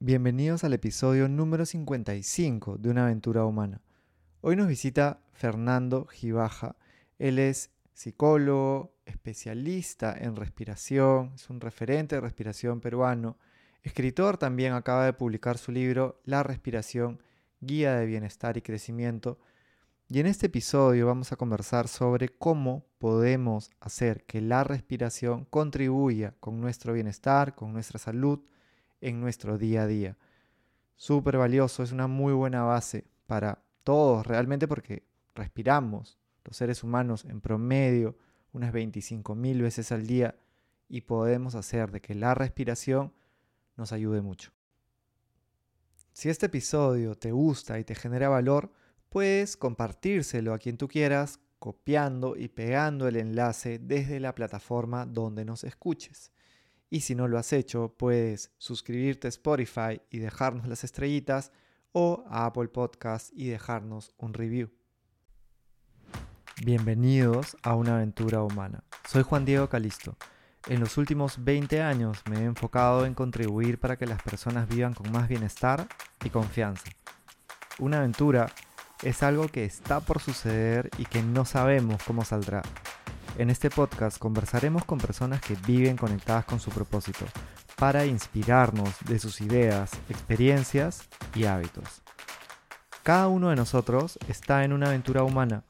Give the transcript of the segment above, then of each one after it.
Bienvenidos al episodio número 55 de Una aventura humana. Hoy nos visita Fernando Gibaja. Él es psicólogo, especialista en respiración, es un referente de respiración peruano, escritor también acaba de publicar su libro La respiración, guía de bienestar y crecimiento. Y en este episodio vamos a conversar sobre cómo podemos hacer que la respiración contribuya con nuestro bienestar, con nuestra salud, en nuestro día a día. Súper valioso, es una muy buena base para todos realmente porque respiramos los seres humanos en promedio unas 25.000 veces al día y podemos hacer de que la respiración nos ayude mucho. Si este episodio te gusta y te genera valor, puedes compartírselo a quien tú quieras copiando y pegando el enlace desde la plataforma donde nos escuches. Y si no lo has hecho, puedes suscribirte a Spotify y dejarnos las estrellitas o a Apple Podcast y dejarnos un review. Bienvenidos a una aventura humana. Soy Juan Diego Calisto. En los últimos 20 años me he enfocado en contribuir para que las personas vivan con más bienestar y confianza. Una aventura es algo que está por suceder y que no sabemos cómo saldrá. En este podcast conversaremos con personas que viven conectadas con su propósito para inspirarnos de sus ideas, experiencias y hábitos. Cada uno de nosotros está en una aventura humana.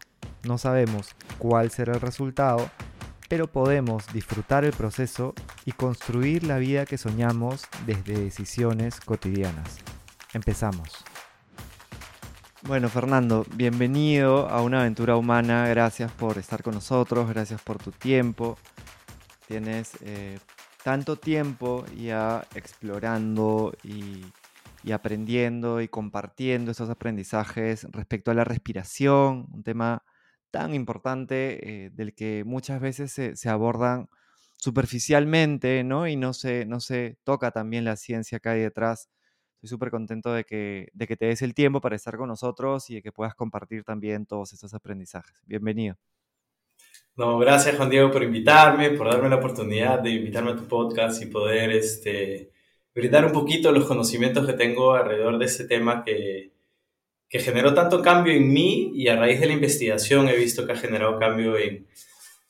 No sabemos cuál será el resultado, pero podemos disfrutar el proceso y construir la vida que soñamos desde decisiones cotidianas. Empezamos. Bueno, Fernando, bienvenido a una aventura humana. Gracias por estar con nosotros, gracias por tu tiempo. Tienes eh, tanto tiempo ya explorando y, aprendiendo y compartiendo esos aprendizajes respecto a la respiración, un tema tan importante eh, del que muchas veces se, abordan superficialmente, ¿no? Y no se, no se toca también la ciencia que hay detrás Estoy súper contento de que, de que te des el tiempo para estar con nosotros y de que puedas compartir también todos estos aprendizajes. Bienvenido. No, gracias Juan Diego por invitarme, por darme la oportunidad de invitarme a tu podcast y poder este, brindar un poquito los conocimientos que tengo alrededor de este tema que, que generó tanto cambio en mí y a raíz de la investigación he visto que ha generado cambio en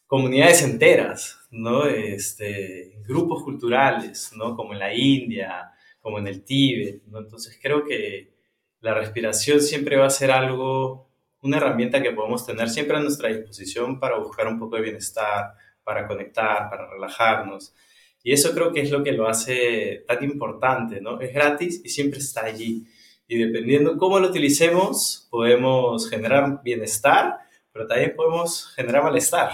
comunidades enteras, ¿no? Este, grupos culturales, ¿no? Como en la India, como en el Tíbet, ¿no? Entonces creo que la respiración siempre va a ser algo, una herramienta que podemos tener siempre a nuestra disposición para buscar un poco de bienestar, para conectar, para relajarnos. Y eso creo que es lo que lo hace tan importante, ¿no? Es gratis y siempre está allí. Y dependiendo cómo lo utilicemos, podemos generar bienestar, pero también podemos generar malestar,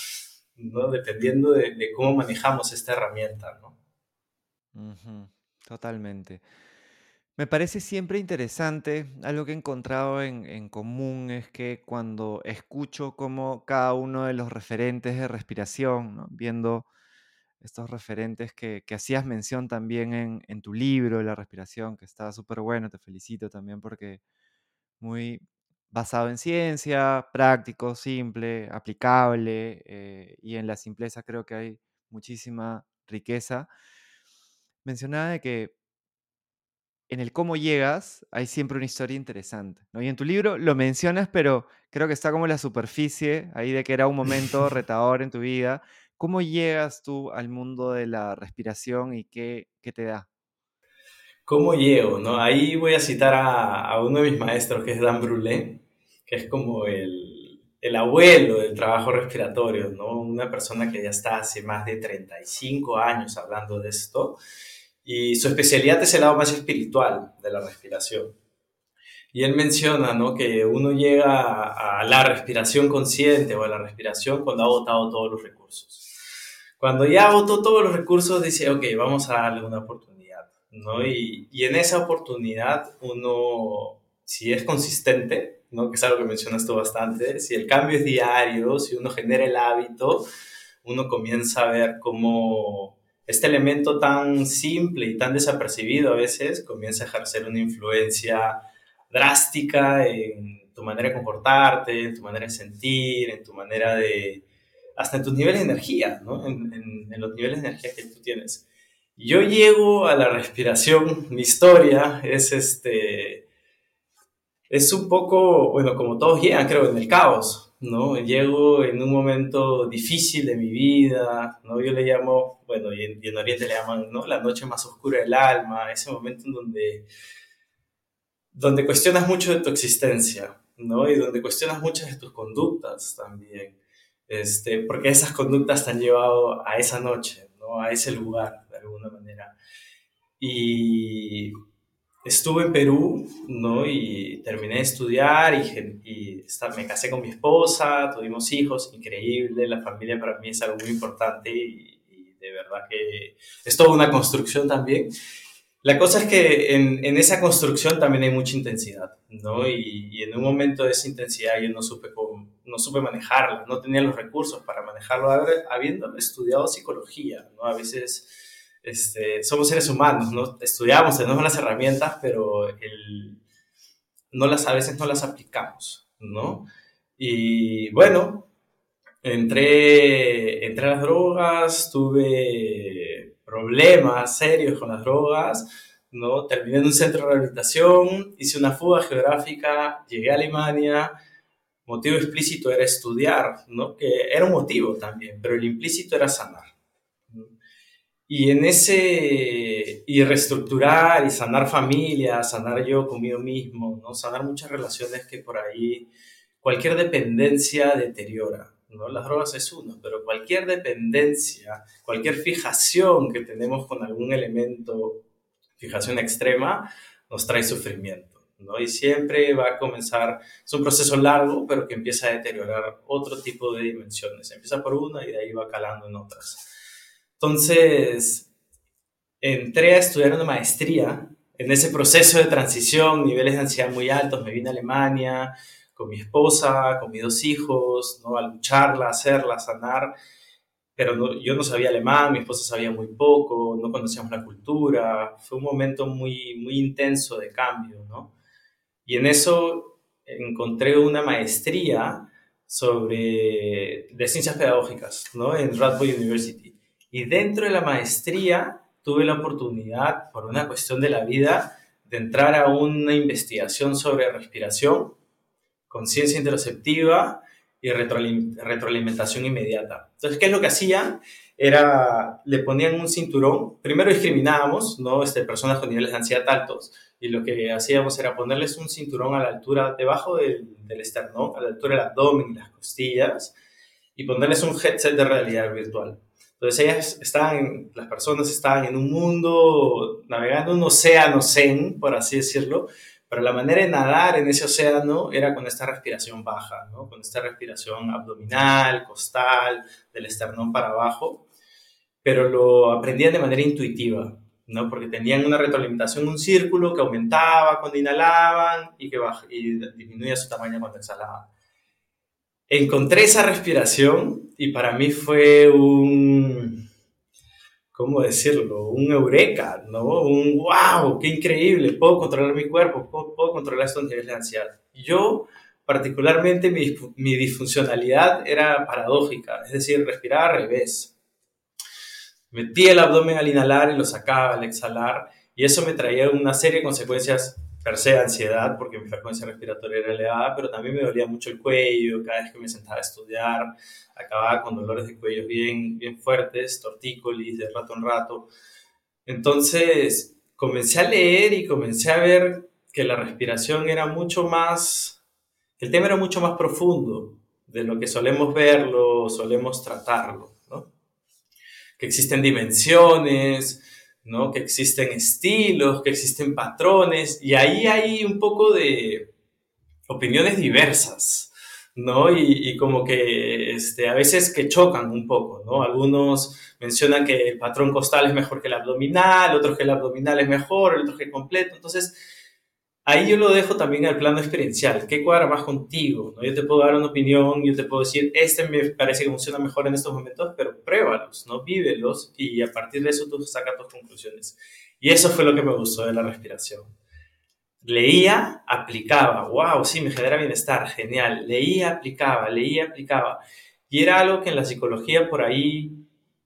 ¿no? Dependiendo de, cómo manejamos esta herramienta, ¿no? Totalmente. Me parece siempre interesante, algo que he encontrado en, común es que cuando escucho cómo cada uno de los referentes de respiración, viendo estos referentes que, hacías mención también en, tu libro, La respiración, que está súper bueno, te felicito también porque muy basado en ciencia, práctico, simple, aplicable, eh, y en la simpleza creo que hay muchísima riqueza mencionaba de que en el cómo llegas hay siempre una historia interesante. ¿no? Y en tu libro lo mencionas, pero creo que está como la superficie ahí de que era un momento retador en tu vida. ¿Cómo llegas tú al mundo de la respiración y qué, qué te da? ¿Cómo llego? ¿no? Ahí voy a citar a, a, uno de mis maestros, que es Dan Brulé, que es como el, el abuelo del trabajo respiratorio, ¿no? una persona que ya está hace más de 35 años hablando de esto y su especialidad es el lado más espiritual de la respiración. Y él menciona ¿no? que uno llega a la respiración consciente o a la respiración cuando ha agotado todos los recursos. Cuando ya agotó todos los recursos, dice, ok, vamos a darle una oportunidad. ¿no? Y, y en esa oportunidad uno, si es consistente, ¿no? que es algo que mencionas tú bastante, si el cambio es diario, si uno genera el hábito, uno comienza a ver cómo este elemento tan simple y tan desapercibido a veces comienza a ejercer una influencia drástica en tu manera de comportarte, en tu manera de sentir, en tu manera de... hasta en tus niveles de energía, ¿no? En, los niveles de energía que tú tienes. Yo llego a la respiración, mi historia es este, es un poco, bueno, como todos llegan, creo, en el caos, ¿no? Llego en un momento difícil de mi vida, ¿no? Yo le llamo, bueno, y en, y en Oriente le llaman, ¿no? La noche más oscura del alma, ese momento en donde, donde cuestionas mucho de tu existencia, ¿no? Y donde cuestionas muchas de tus conductas también, este, porque esas conductas te han llevado a esa noche, ¿no? A ese lugar alguna manera. Y estuve en Perú, ¿no? Y terminé de estudiar y, y me casé con mi esposa, tuvimos hijos, increíble, la familia para mí es algo muy importante y, y de verdad que es toda una construcción también. La cosa es que en, en, esa construcción también hay mucha intensidad, ¿no? Y, y, en un momento de esa intensidad yo no supe, cómo, no supe manejarla, no tenía los recursos para manejarlo, habiendo estudiado psicología, ¿no? A veces este, somos seres humanos, ¿no? Estudiamos, tenemos las herramientas, pero no las, a veces no las aplicamos, ¿no? Y bueno, entré, entré a las drogas, tuve problemas serios con las drogas, ¿no? Terminé en un centro de rehabilitación, hice una fuga geográfica, llegué a Alemania, motivo explícito era estudiar, ¿no? Que era un motivo también, pero el implícito era sanar. Y en ese, y reestructurar y sanar familias, sanar yo conmigo mismo, ¿no? Sanar muchas relaciones que por ahí cualquier dependencia deteriora, ¿no? Las drogas es uno, pero cualquier dependencia, cualquier fijación que tenemos con algún elemento, fijación extrema, nos trae sufrimiento, ¿no? Y siempre va a comenzar, es un proceso largo, pero que empieza a deteriorar otro tipo de dimensiones. Empieza por una y de ahí va calando en otras. Entonces, entré a estudiar una maestría en ese proceso de transición, niveles de ansiedad muy altos, me vine a Alemania con mi esposa, con mis dos hijos, ¿no? a lucharla, a hacerla, sanar, pero yo no sabía alemán, mi esposa sabía muy poco, no conocíamos la cultura, fue un momento muy, muy intenso de cambio, ¿no? Y en eso encontré una maestría sobre, de ciencias pedagógicas, ¿no? En Radboud University. Y dentro de la maestría tuve la oportunidad, por una cuestión de la vida, de entrar a una investigación sobre respiración, conciencia interoceptiva y retroalimentación inmediata. Entonces, ¿qué es lo que hacían? Era, le ponían un cinturón, primero discriminábamos, ¿no? Este, personas con niveles de ansiedad altos, y lo que hacíamos era ponerles un cinturón a la altura, debajo del, del esternón, a la altura del abdomen y las costillas, y ponerles un headset de realidad virtual. Entonces ellas estaban, las personas estaban en un mundo, navegando un océano zen, por así decirlo, pero la manera de nadar en ese océano era con esta respiración baja, ¿no? con esta respiración abdominal, costal, del esternón para abajo, pero lo aprendían de manera intuitiva, ¿no? porque tenían una retroalimentación, un círculo que aumentaba cuando inhalaban y que y disminuía su tamaño cuando exhalaban encontré esa respiración y para mí fue un, ¿cómo decirlo? Un eureka, ¿no? Un wow, qué increíble, puedo controlar mi cuerpo, puedo, controlar estos niveles de ansiedad. Yo, particularmente, mi, mi, disfuncionalidad era paradójica, es decir, respiraba al revés. Metía el abdomen al inhalar y lo sacaba al exhalar, y eso me traía una serie de consecuencias per se ansiedad porque mi frecuencia respiratoria era elevada, pero también me dolía mucho el cuello cada vez que me sentaba a estudiar, acababa con dolores de cuello bien, bien fuertes, tortícolis de rato en rato. Entonces comencé a leer y comencé a ver que la respiración era mucho más, el tema era mucho más profundo de lo que solemos verlo, solemos tratarlo, ¿no? Que existen dimensiones, ¿no? Que existen estilos, que existen patrones, y ahí hay un poco de opiniones diversas, ¿no? Y, como que este, a veces que chocan un poco, ¿no? Algunos mencionan que el patrón costal es mejor que el abdominal, otros que el abdominal es mejor, otros que completo, entonces ahí yo lo dejo también al plano experiencial. ¿Qué cuadra más contigo? ¿no? Yo te puedo dar una opinión, yo te puedo decir, este me parece que funciona mejor en estos momentos, pero pruébalos, ¿no? Vívelos y a partir de eso tú sacas tus conclusiones. Y eso fue lo que me gustó de la respiración. Leía, aplicaba, wow, sí, me genera bienestar, genial. Leía, aplicaba, leía, aplicaba. Y era algo que en la psicología por ahí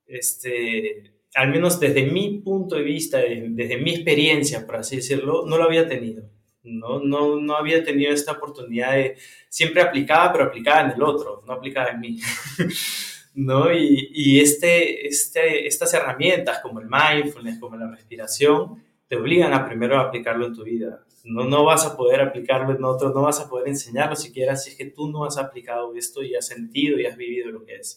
este, al menos desde mi punto de vista, desde mi experiencia, por así decirlo, no lo había tenido. No, no, no había tenido esta oportunidad de, siempre aplicaba, pero aplicaba en el otro, no aplicaba en mí. ¿no? Y, y este, este, estas herramientas como el mindfulness, como la respiración, te obligan a primero a aplicarlo en tu vida. No, no vas a poder aplicarlo en otro, no vas a poder enseñarlo siquiera si es que tú no has aplicado esto y has sentido y has vivido lo que es.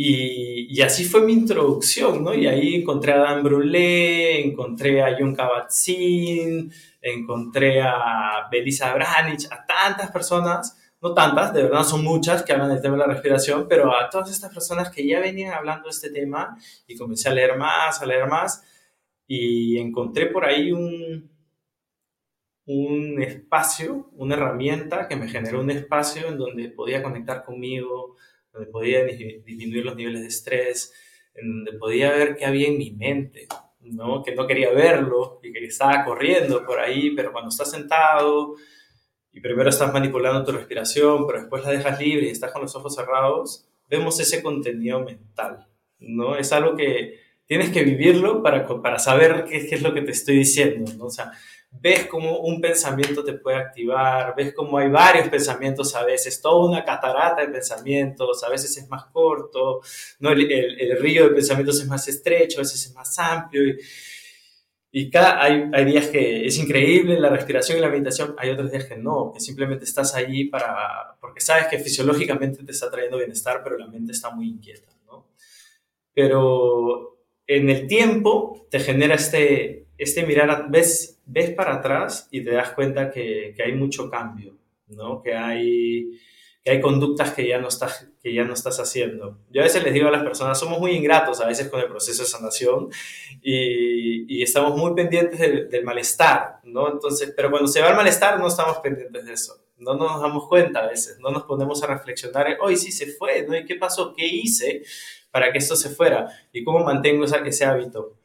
Y, así fue mi introducción, ¿no? Y ahí encontré a Dan Brulé, encontré a John Kabat-Zinn, encontré a Belisa Branich, a tantas personas, no tantas, de verdad son muchas que hablan del tema de la respiración, pero a todas estas personas que ya venían hablando de este tema y comencé a leer más, a leer más, y encontré por ahí un, un espacio, una herramienta que me generó un espacio en donde podía conectar conmigo, donde podía disminuir los niveles de estrés, en donde podía ver qué había en mi mente, ¿no? que no quería verlo y que estaba corriendo por ahí, pero cuando estás sentado y primero estás manipulando tu respiración, pero después la dejas libre y estás con los ojos cerrados, vemos ese contenido mental. ¿no? Es algo que tienes que vivirlo para, para saber qué, es lo que te estoy diciendo. ¿no? O sea, ves cómo un pensamiento te puede activar, ves cómo hay varios pensamientos a veces, toda una catarata de pensamientos, a veces es más corto, ¿no? el, el, río de pensamientos es más estrecho, a veces es más amplio. Y, y cada, hay, hay, días que es increíble la respiración y la meditación, hay otros días que no, que simplemente estás allí para, porque sabes que fisiológicamente te está trayendo bienestar, pero la mente está muy inquieta. ¿no? Pero en el tiempo te genera este, este mirar, ves, ves para atrás y te das cuenta que, que hay mucho cambio, ¿no? Que hay, que hay conductas que ya, no estás, que ya no estás haciendo. Yo a veces les digo a las personas, somos muy ingratos a veces con el proceso de sanación y, y estamos muy pendientes del, del, malestar, ¿no? Entonces, pero cuando se va el malestar no estamos pendientes de eso. No nos damos cuenta a veces, no nos ponemos a reflexionar, hoy sí se fue, ¿no? ¿Y qué pasó? ¿Qué hice para que esto se fuera? ¿Y cómo mantengo ese hábito?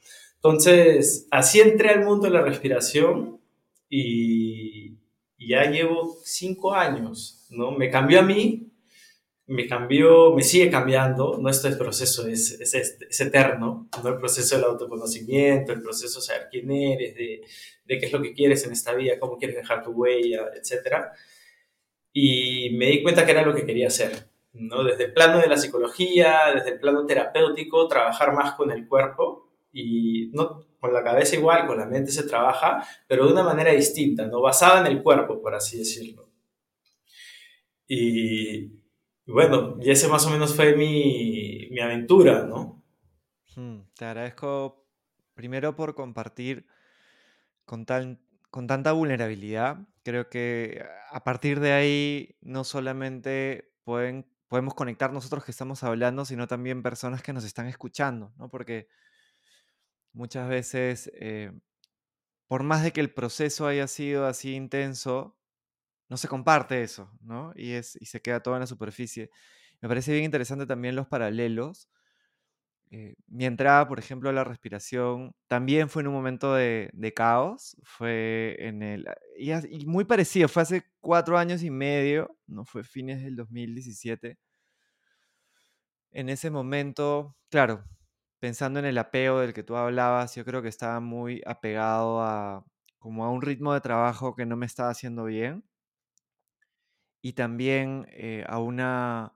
Entonces, así entré al mundo de la respiración y, ya llevo cinco años, ¿no? Me cambió a mí, me cambió, me sigue cambiando, ¿no? Este proceso es, es, es, eterno, ¿no? El proceso del autoconocimiento, el proceso de saber quién eres, de, de, qué es lo que quieres en esta vida, cómo quieres dejar tu huella, etc. Y me di cuenta que era lo que quería hacer, ¿no? Desde el plano de la psicología, desde el plano terapéutico, trabajar más con el cuerpo y no con la cabeza igual, con la mente se trabaja, pero de una manera distinta, no basada en el cuerpo, por así decirlo. Y, bueno, y ese más o menos fue mi, mi aventura, ¿no? Hmm, te agradezco primero por compartir con, tal, con tanta vulnerabilidad. Creo que a partir de ahí no solamente pueden, podemos conectar nosotros que estamos hablando, sino también personas que nos están escuchando, ¿no? Porque muchas veces, eh, por más de que el proceso haya sido así intenso, no se comparte eso, ¿no? Y, es, y se queda todo en la superficie. Me parece bien interesante también los paralelos. Eh, mi entrada, por ejemplo, a la respiración también fue en un momento de, de caos. Fue en el. Y, muy parecido, fue hace cuatro años y medio, ¿no? Fue fines del 2017. En ese momento, claro, pensando en el apego del que tú hablabas, yo creo que estaba muy apegado a como a un ritmo de trabajo que no me estaba haciendo bien. Y también eh, a una,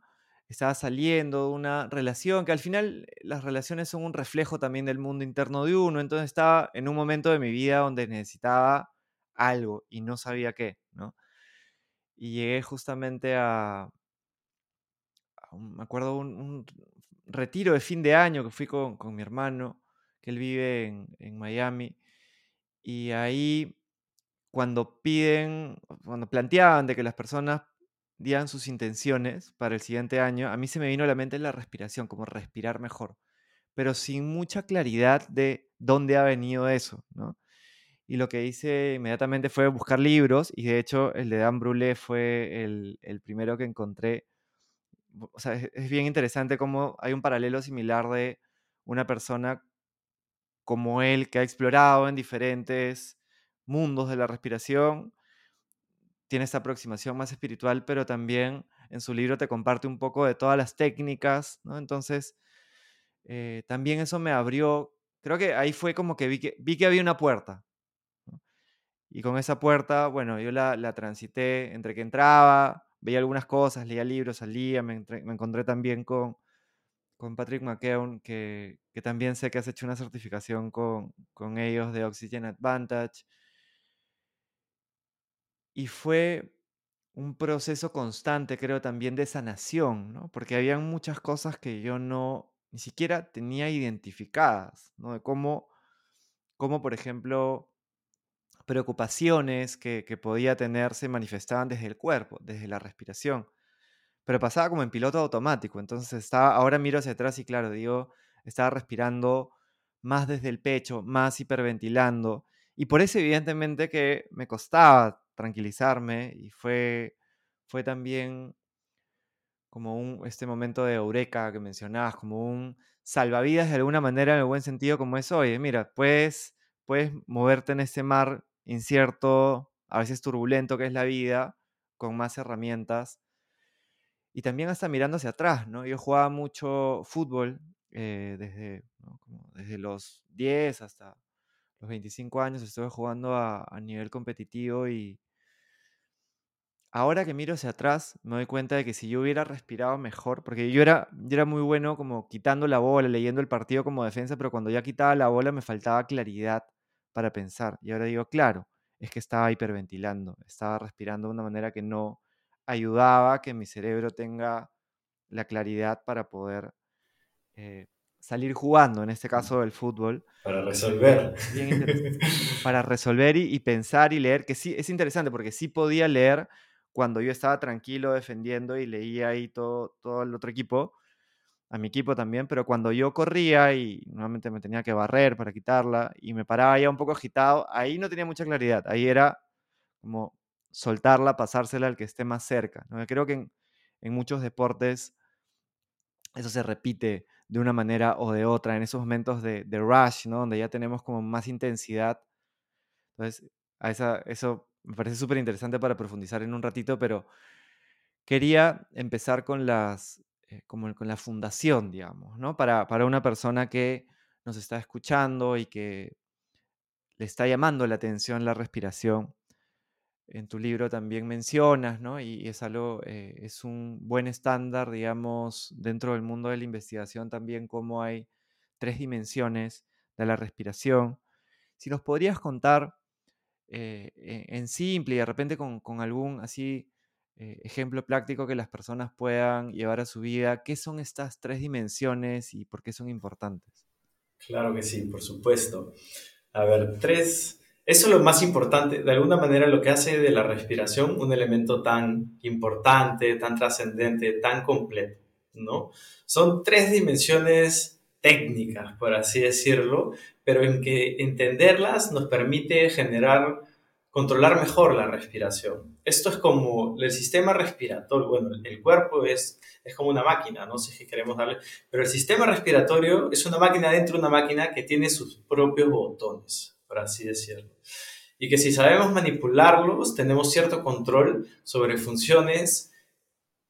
estaba saliendo de una relación, que al final eh, las relaciones son un reflejo también del mundo interno de uno, entonces estaba en un momento de mi vida donde necesitaba algo y no sabía qué, ¿no? Y llegué justamente a, me acuerdo, un, retiro de fin de año que fui con, con mi hermano, que él vive en, en, Miami, y ahí cuando piden, cuando planteaban de que las personas dieran sus intenciones para el siguiente año, a mí se me vino a la mente la respiración, como respirar mejor, pero sin mucha claridad de dónde ha venido eso, ¿no? Y lo que hice inmediatamente fue buscar libros, y de hecho el de Dan Brulé fue el, el primero que encontré o sea, es, bien interesante cómo hay un paralelo similar de una persona como él que ha explorado en diferentes mundos de la respiración, tiene esta aproximación más espiritual, pero también en su libro te comparte un poco de todas las técnicas, ¿no? Entonces, eh, también eso me abrió, creo que ahí fue como que vi que, vi que había una puerta. Y con esa puerta, bueno, yo la, la, transité entre que entraba, veía algunas cosas, leía libros, salía, me, encontré también con, con Patrick McKeown, que, que, también sé que has hecho una certificación con, con ellos de Oxygen Advantage. Y fue un proceso constante, creo, también de sanación, ¿no? Porque había muchas cosas que yo no, ni siquiera tenía identificadas, ¿no? De cómo, cómo por ejemplo, preocupaciones que, que podía tener se manifestaban desde el cuerpo, desde la respiración. Pero pasaba como en piloto automático, entonces estaba, ahora miro hacia atrás y claro, digo, estaba respirando más desde el pecho, más hiperventilando. Y por eso evidentemente que me costaba tranquilizarme y fue, fue también como un, este momento de eureka que mencionabas, como un salvavidas de alguna manera en el buen sentido como es hoy. Mira, puedes, puedes moverte en este mar incierto, a veces turbulento que es la vida, con más herramientas. Y también hasta mirando hacia atrás, ¿no? Yo jugaba mucho fútbol eh, desde, desde los 10 hasta los 25 años, estuve jugando a, nivel competitivo y, ahora que miro hacia atrás, me doy cuenta de que si yo hubiera respirado mejor, porque yo era, yo era muy bueno como quitando la bola, leyendo el partido como defensa, pero cuando ya quitaba la bola me faltaba claridad para pensar. Y ahora digo, claro, es que estaba hiperventilando, estaba respirando de una manera que no ayudaba a que mi cerebro tenga la claridad para poder eh, salir jugando, en este caso del fútbol. Para resolver. para resolver y, y, pensar y leer, que sí, es interesante porque sí podía leer cuando yo estaba tranquilo defendiendo y leía ahí todo, todo el otro equipo, a mi equipo también, pero cuando yo corría y normalmente me tenía que barrer para quitarla y me paraba ya un poco agitado, ahí no tenía mucha claridad, ahí era como soltarla, pasársela al que esté más cerca. ¿no? Creo que en, muchos deportes eso se repite de una manera o de otra, en esos momentos de, de rush, ¿no? donde ya tenemos como más intensidad. Entonces, a esa, eso me parece súper interesante para profundizar en un ratito, pero quería empezar con las, eh, como con la fundación, digamos, ¿no? Para, para una persona que nos está escuchando y que le está llamando la atención la respiración. En tu libro también mencionas, ¿no? Y, es algo, eh, es un buen estándar, digamos, dentro del mundo de la investigación también, como hay tres dimensiones de la respiración. Si nos podrías contar eh, en simple y de repente con, con algún así eh, ejemplo práctico que las personas puedan llevar a su vida, ¿qué son estas tres dimensiones y por qué son importantes? Claro que sí, por supuesto. A ver, tres, eso es lo más importante, de alguna manera lo que hace de la respiración un elemento tan importante, tan trascendente, tan completo, ¿no? Son tres dimensiones técnicas, por así decirlo, pero en que entenderlas nos permite generar, controlar mejor la respiración. Esto es como el sistema respiratorio, bueno, el cuerpo es, es como una máquina, no sé si queremos darle, pero el sistema respiratorio es una máquina dentro de una máquina que tiene sus propios botones, por así decirlo. Y que si sabemos manipularlos, tenemos cierto control sobre funciones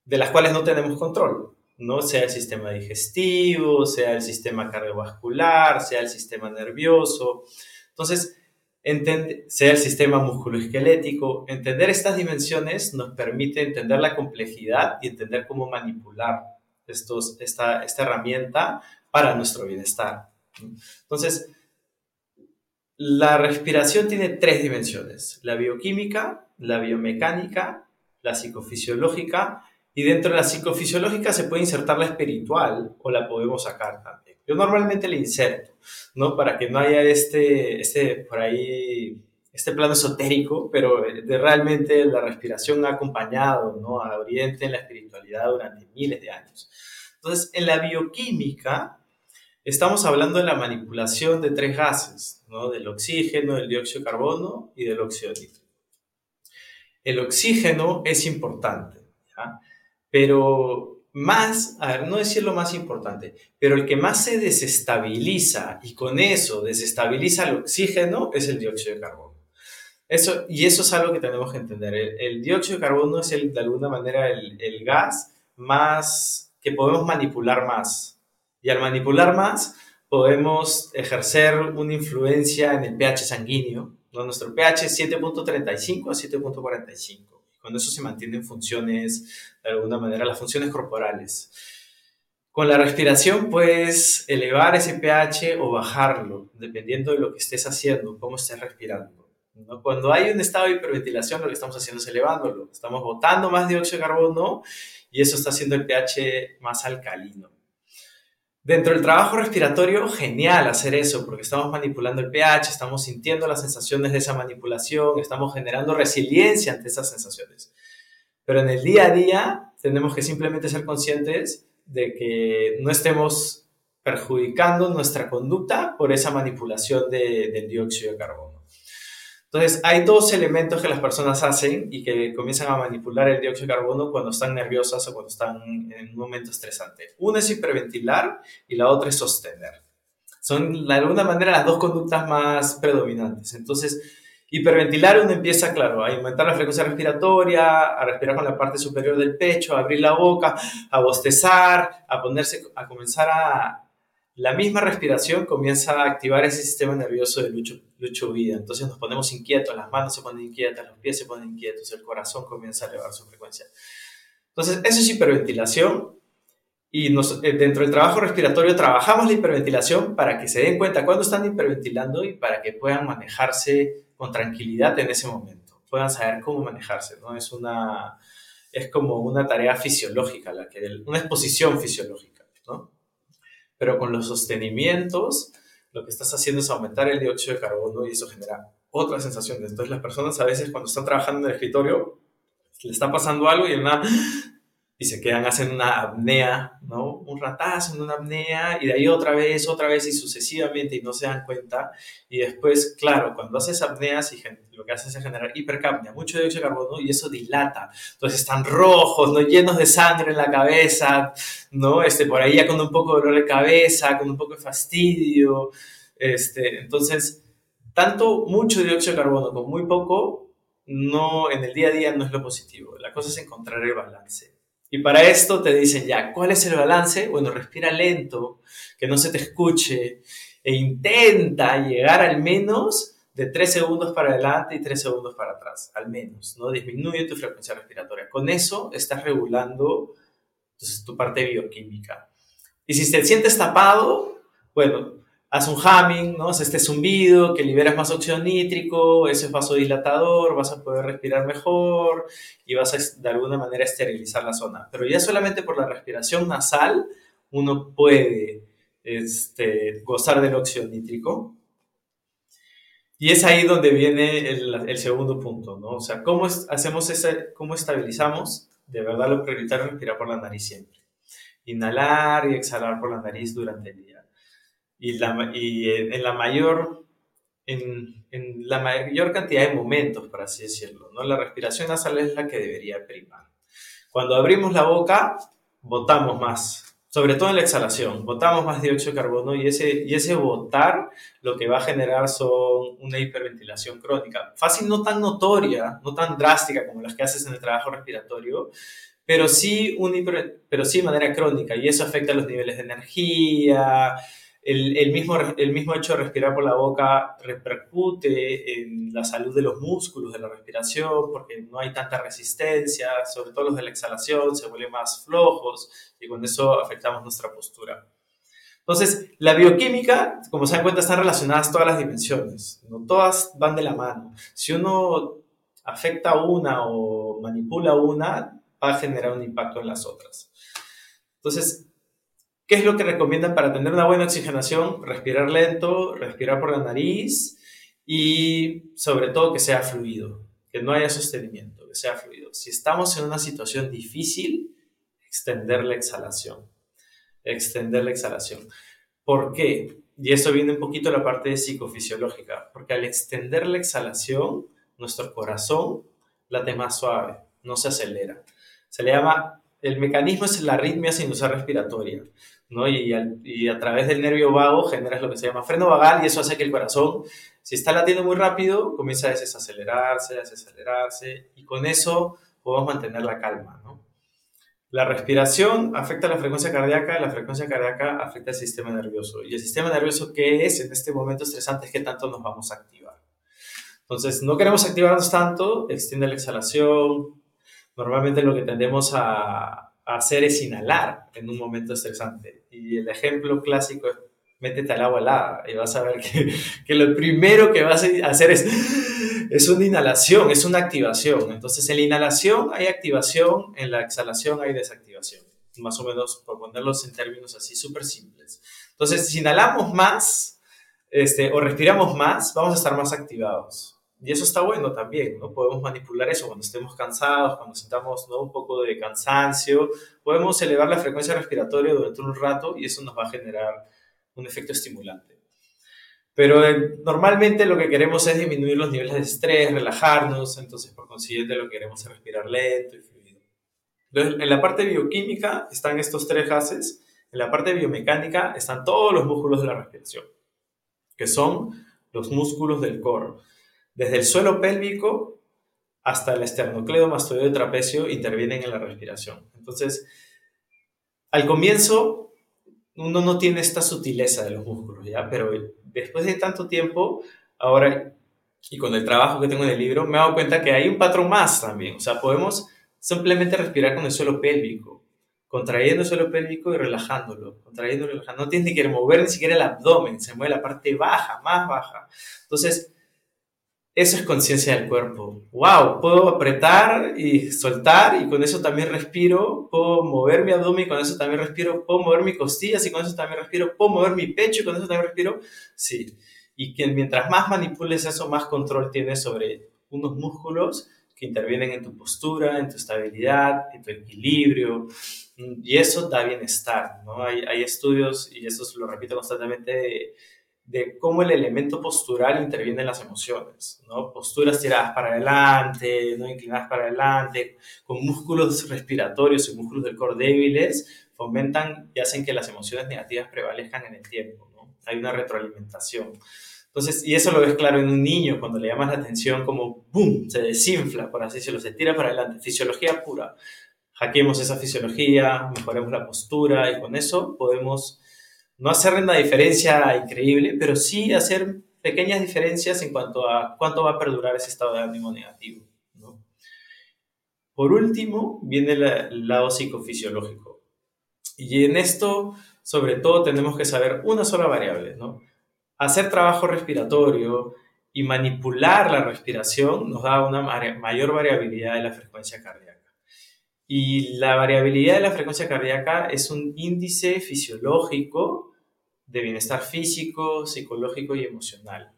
de las cuales no tenemos control. ¿no? Sea el sistema digestivo, sea el sistema cardiovascular, sea el sistema nervioso. Entonces, sea el sistema musculoesquelético, entender estas dimensiones nos permite entender la complejidad y entender cómo manipular estos, esta, esta herramienta para nuestro bienestar. Entonces, la respiración tiene tres dimensiones, la bioquímica, la biomecánica, la psicofisiológica y dentro de la psicofisiológica se puede insertar la espiritual o la podemos sacar también. Yo normalmente la inserto, ¿no? Para que no haya este, este, por ahí, este plano esotérico, pero de realmente la respiración ha acompañado, ¿no? A Oriente en la espiritualidad durante miles de años. Entonces, en la bioquímica, estamos hablando de la manipulación de tres gases, ¿no? Del oxígeno, del dióxido de carbono y del óxido nítrico. El oxígeno es importante, ¿ya? Pero más, a ver, no decir lo más importante, pero el que más se desestabiliza y con eso desestabiliza el oxígeno es el dióxido de carbono. Eso, y eso es algo que tenemos que entender. El, dióxido de carbono es el, de alguna manera el, el, gas más que podemos manipular más Y al manipular más, podemos ejercer una influencia en el pH sanguíneo. Nuestro pH es 7.35 a 7.45. Con eso se mantienen funciones, de alguna manera, las funciones corporales. Con la respiración puedes elevar ese pH o bajarlo, dependiendo de lo que estés haciendo, cómo estés respirando. Cuando hay un estado de hiperventilación, lo que estamos haciendo es elevándolo. Estamos botando más dióxido de carbono y eso está haciendo el pH más alcalino. Dentro del trabajo respiratorio, genial hacer eso, porque estamos manipulando el pH, estamos sintiendo las sensaciones de esa manipulación, estamos generando resiliencia ante esas sensaciones. Pero en el día a día tenemos que simplemente ser conscientes de que no estemos perjudicando nuestra conducta por esa manipulación del dióxido de carbono. Entonces, hay dos elementos que las personas hacen y que comienzan a manipular el dióxido de carbono cuando están nerviosas o cuando están en un momento estresante. Uno es hiperventilar y la otra es sostener. Son, de alguna manera, las dos conductas más predominantes. Entonces, hiperventilar uno empieza, claro, a aumentar la frecuencia respiratoria, a respirar con la parte superior del pecho, a abrir la boca, a bostezar, a ponerse, a comenzar a, la misma respiración comienza a activar ese sistema nervioso de lucho, vida. Entonces nos ponemos inquietos, las manos se ponen inquietas, los pies se ponen inquietos, el corazón comienza a elevar su frecuencia. Entonces, eso es hiperventilación. Y eh, dentro del trabajo respiratorio trabajamos la hiperventilación para que se den cuenta cuando están hiperventilando y para que puedan manejarse con tranquilidad en ese momento, puedan saber cómo manejarse. ¿no? Es, una, es como una tarea fisiológica, la que, una exposición fisiológica. Pero con los sostenimientos lo que estás haciendo es aumentar el dióxido de carbono y eso genera otras sensaciones. Entonces las personas a veces cuando están trabajando en el escritorio le está pasando algo y en una y se quedan, hacen una apnea, ¿no? Un ratazo en una apnea y de ahí otra vez, otra vez y sucesivamente y no se dan cuenta. Y después, claro, cuando haces apneas y lo que haces es generar hipercapnia, mucho dióxido de carbono y eso dilata. Entonces están rojos, ¿no? Llenos de sangre en la cabeza, ¿no? Este, por ahí ya con un poco de dolor de cabeza, con un poco de fastidio. Este, entonces, tanto mucho dióxido de carbono como muy poco, no, en el día a día no es lo positivo. La cosa es encontrar el balance. Y para esto te dicen ya, ¿cuál es el balance? Bueno, respira lento, que no se te escuche e intenta llegar al menos de 3 segundos para adelante y 3 segundos para atrás, al menos, ¿no? Disminuye tu frecuencia respiratoria. Con eso estás regulando entonces, tu parte bioquímica. Y si te sientes tapado, bueno, haz un humming, ¿no? este zumbido que liberas más óxido nítrico, ese es vasodilatador, vas a poder respirar mejor y vas a de alguna manera esterilizar la zona. Pero ya solamente por la respiración nasal uno puede este, gozar del óxido nítrico. Y es ahí donde viene el, segundo punto, ¿no? O sea, ¿cómo hacemos ese, cómo estabilizamos? De verdad lo prioritario es respirar por la nariz siempre. Inhalar y exhalar por la nariz durante el día y, la, y en, la mayor en, en, la mayor cantidad de momentos, por así decirlo. ¿no? La respiración nasal es la que debería primar. Cuando abrimos la boca, botamos más, sobre todo en la exhalación, botamos más dióxido de carbono y ese, y ese botar lo que va a generar son una hiperventilación crónica. Fácil, no tan notoria, no tan drástica como las que haces en el trabajo respiratorio, pero sí, un pero sí de manera crónica y eso afecta los niveles de energía, el, mismo, el mismo hecho de respirar por la boca repercute en la salud de los músculos de la respiración porque no hay tanta resistencia, sobre todo los de la exhalación se vuelven más flojos y con eso afectamos nuestra postura. Entonces, la bioquímica, como se dan cuenta, están relacionadas todas las dimensiones, no todas van de la mano. Si uno afecta una o manipula una, va a generar un impacto en las otras. Entonces, ¿Qué es lo que recomiendan para tener una buena oxigenación? Respirar lento, respirar por la nariz y sobre todo que sea fluido, que no haya sostenimiento, que sea fluido. Si estamos en una situación difícil, extender la exhalación. Extender la exhalación. ¿Por qué? Y eso viene un poquito de la parte psicofisiológica, porque al extender la exhalación, nuestro corazón late más suave, no se acelera. Se le llama, el mecanismo es la arritmia sinusal respiratoria. ¿no? Y, y, a través del nervio vago generas lo que se llama freno vagal y eso hace que el corazón, si está latiendo muy rápido, comienza a desacelerarse, a desacelerarse y con eso podemos mantener la calma, ¿no? La respiración afecta la frecuencia cardíaca, la frecuencia cardíaca afecta el sistema nervioso. Y el sistema nervioso, ¿qué es en este momento estresante? Es que tanto nos vamos a activar. Entonces, no queremos activarnos tanto, extiende la exhalación. Normalmente lo que tendemos a, hacer es inhalar en un momento estresante. Y el ejemplo clásico es métete al agua helada y vas a ver que, que, lo primero que vas a hacer es, es una inhalación, es una activación. Entonces, en la inhalación hay activación, en la exhalación hay desactivación. Más o menos, por ponerlos en términos así súper simples. Entonces, si inhalamos más este, o respiramos más, vamos a estar más activados. Y eso está bueno también, ¿no? Podemos manipular eso cuando estemos cansados, cuando sintamos ¿no? un poco de cansancio. Podemos elevar la frecuencia respiratoria durante un rato y eso nos va a generar un efecto estimulante. Pero eh, normalmente lo que queremos es disminuir los niveles de estrés, relajarnos, entonces por consiguiente lo que queremos es respirar lento y fluido. Entonces, en la parte bioquímica están estos tres gases, en la parte biomecánica están todos los músculos de la respiración, que son los músculos del core. Desde el suelo pélvico hasta el esternocleidomastoideo trapecio intervienen en la respiración. Entonces, al comienzo uno no tiene esta sutileza de los músculos, ¿ya? Pero después de tanto tiempo, ahora, y con el trabajo que tengo en el libro, me he dado cuenta que hay un patrón más también. O sea, podemos simplemente respirar con el suelo pélvico, contrayendo el suelo pélvico y relajándolo, contrayendo y relajando. No tienes ni que mover ni siquiera el abdomen, se mueve la parte baja, más baja. Entonces, eso es conciencia del cuerpo. ¡Wow! Puedo apretar y soltar y con eso también respiro. Puedo mover mi abdomen y con eso también respiro. Puedo mover mis costillas y con eso también respiro. Puedo mover mi pecho y con eso también respiro. Sí. Y que mientras más manipules eso, más control tienes sobre unos músculos que intervienen en tu postura, en tu estabilidad, en tu equilibrio. Y eso da bienestar, ¿no? Hay, hay estudios, y eso lo repito constantemente, de cómo el elemento postural interviene en las emociones, ¿no? Posturas tiradas para adelante, no inclinadas para adelante, con músculos respiratorios y músculos del core débiles, fomentan y hacen que las emociones negativas prevalezcan en el tiempo, ¿no? Hay una retroalimentación. Entonces, y eso lo ves claro en un niño, cuando le llamas la atención como ¡boom! se desinfla, por así decirlo, se tira para adelante, fisiología pura. Hackeemos esa fisiología, mejoremos la postura y con eso podemos no hacer una diferencia increíble, pero sí hacer pequeñas diferencias en cuanto a cuánto va a perdurar ese estado de ánimo negativo. Por último, viene el lado psicofisiológico. Y en esto, sobre todo, tenemos que saber una sola variable. Hacer trabajo respiratorio y manipular la respiración nos da una mayor variabilidad de la frecuencia cardíaca. Y la variabilidad de la frecuencia cardíaca es un índice fisiológico de bienestar físico, psicológico y emocional.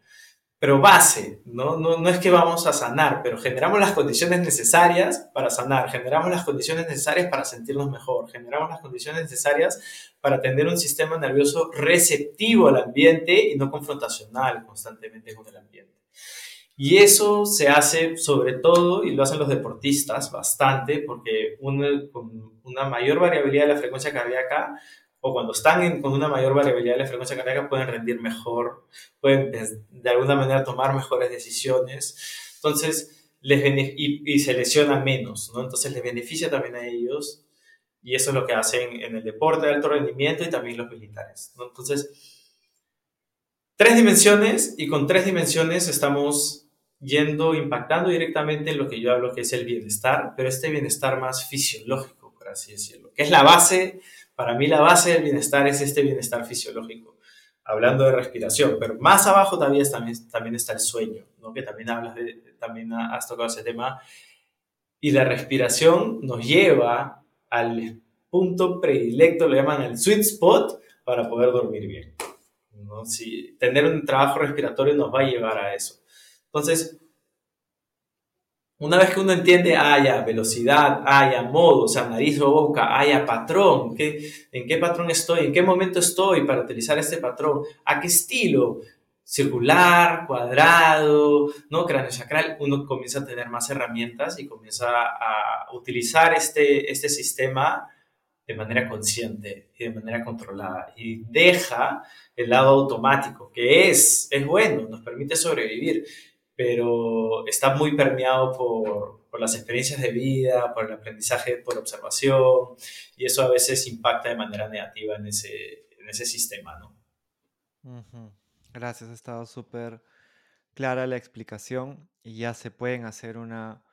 Pero base, ¿no? No, no es que vamos a sanar, pero generamos las condiciones necesarias para sanar, generamos las condiciones necesarias para sentirnos mejor, generamos las condiciones necesarias para tener un sistema nervioso receptivo al ambiente y no confrontacional constantemente con el ambiente. Y eso se hace sobre todo, y lo hacen los deportistas bastante, porque con una mayor variabilidad de la frecuencia cardíaca o cuando están con una mayor variabilidad de la frecuencia cardíaca pueden rendir mejor, pueden de alguna manera tomar mejores decisiones. Entonces, les y, y, se lesionan menos, ¿no? Entonces les beneficia también a ellos y eso es lo que hacen en el deporte de alto rendimiento y también los militares, ¿no? Entonces, tres dimensiones y con tres dimensiones estamos yendo, impactando directamente en lo que yo hablo que es el bienestar, pero este bienestar más fisiológico, por así decirlo, que es la base para mí la base del bienestar es este bienestar fisiológico, hablando de respiración, pero más abajo también, también, también está el sueño, ¿no? que también, hablas de, también has tocado ese tema. Y la respiración nos lleva al punto predilecto, lo llaman el sweet spot, para poder dormir bien. ¿no? Si tener un trabajo respiratorio nos va a llevar a eso. Entonces, una vez que uno entiende, haya velocidad, haya modo, o sea, nariz o boca, haya patrón, ¿qué, ¿en qué patrón estoy? ¿En qué momento estoy para utilizar este patrón? ¿A qué estilo? Circular, cuadrado, ¿no? Cráneo sacral, uno comienza a tener más herramientas y comienza a utilizar este, este sistema de manera consciente y de manera controlada y deja el lado automático, que es, es bueno, nos permite sobrevivir, pero está muy permeado por, las experiencias de vida, por el aprendizaje por observación, y eso a veces impacta de manera negativa en ese, en ese sistema, ¿no? Gracias, ha estado súper clara la explicación y ya se pueden hacer una,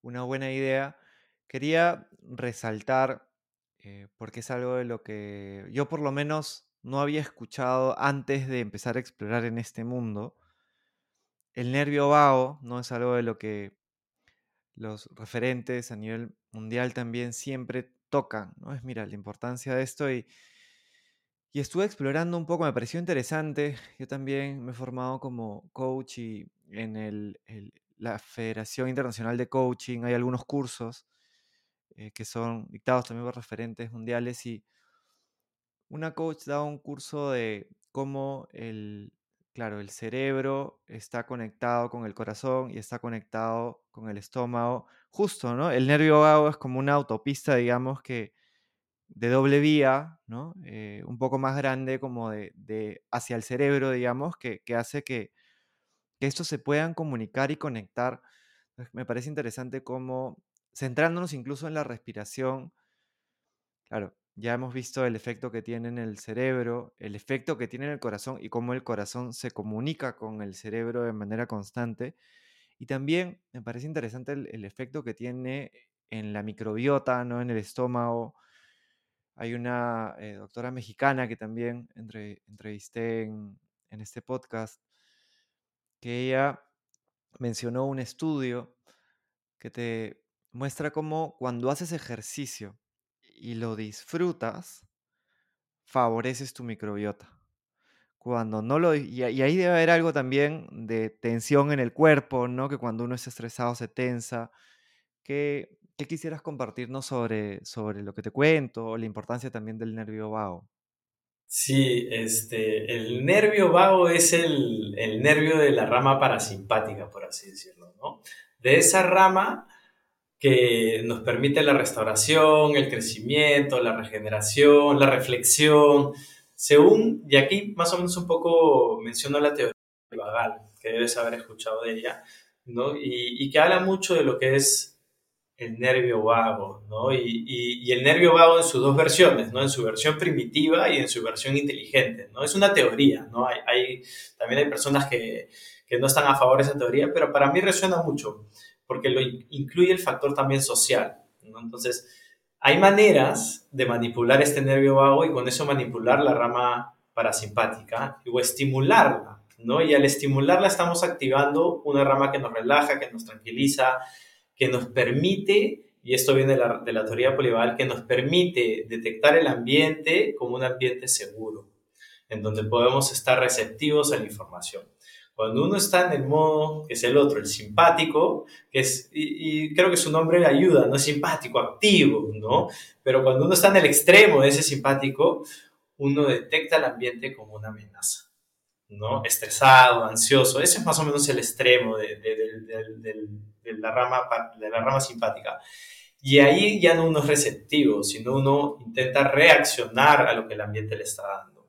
una buena idea. Quería resaltar, eh, porque es algo de lo que yo por lo menos no había escuchado antes de empezar a explorar en este mundo. El nervio vago no es algo de lo que los referentes a nivel mundial también siempre tocan, ¿no? Es, mira, la importancia de esto y, y estuve explorando un poco, me pareció interesante. Yo también me he formado como coach y en el, la Federación Internacional de Coaching hay algunos cursos eh, que son dictados también por referentes mundiales y una coach da un curso de cómo el, claro, el cerebro está conectado con el corazón y está conectado con el estómago. Justo, ¿no? El nervio vago es como una autopista, digamos, que de doble vía, ¿no? Eh, un poco más grande como de, hacia el cerebro, digamos, que, hace que, que estos se puedan comunicar y conectar. Me parece interesante cómo, centrándonos incluso en la respiración, claro, ya hemos visto el efecto que tiene en el cerebro, el efecto que tiene en el corazón y cómo el corazón se comunica con el cerebro de manera constante. Y también me parece interesante el, efecto que tiene en la microbiota, ¿no? en el estómago. Hay una eh, doctora mexicana que también entrevisté en, en este podcast, que ella mencionó un estudio que te muestra cómo cuando haces ejercicio, y lo disfrutas, favoreces tu microbiota. Cuando no lo... Y, ahí debe haber algo también de tensión en el cuerpo, ¿no? Que cuando uno está estresado se tensa. ¿Qué, qué quisieras compartirnos sobre, sobre lo que te cuento la importancia también del nervio vago? Sí, este, el nervio vago es el, el nervio de la rama parasimpática, por así decirlo, ¿no? De esa rama que nos permite la restauración, el crecimiento, la regeneración, la reflexión, según, y aquí más o menos un poco menciono la teoría vagal, que debes haber escuchado de ella, ¿no? Y, que habla mucho de lo que es el nervio vago, ¿no? Y, el nervio vago en sus dos versiones, ¿no? En su versión primitiva y en su versión inteligente, ¿no? Es una teoría, ¿no? Hay también hay personas que, que no están a favor de esa teoría, pero para mí resuena mucho porque lo incluye el factor también social. Entonces, hay maneras de manipular este nervio vago y con eso manipular la rama parasimpática o estimularla, ¿no? Y al estimularla estamos activando una rama que nos relaja, que nos tranquiliza, que nos permite, y esto viene de la, teoría polivagal, que nos permite detectar el ambiente como un ambiente seguro, en donde podemos estar receptivos a la información. Cuando uno está en el modo, que es el otro, el simpático, que es, y, creo que su nombre ayuda, no simpático, activo, ¿no? Pero cuando uno está en el extremo de ese simpático, uno detecta el ambiente como una amenaza, ¿no? Estresado, ansioso, ese es más o menos el extremo de, de, la, rama, de la rama simpática. Y ahí ya no uno es receptivo, sino uno intenta reaccionar a lo que el ambiente le está dando.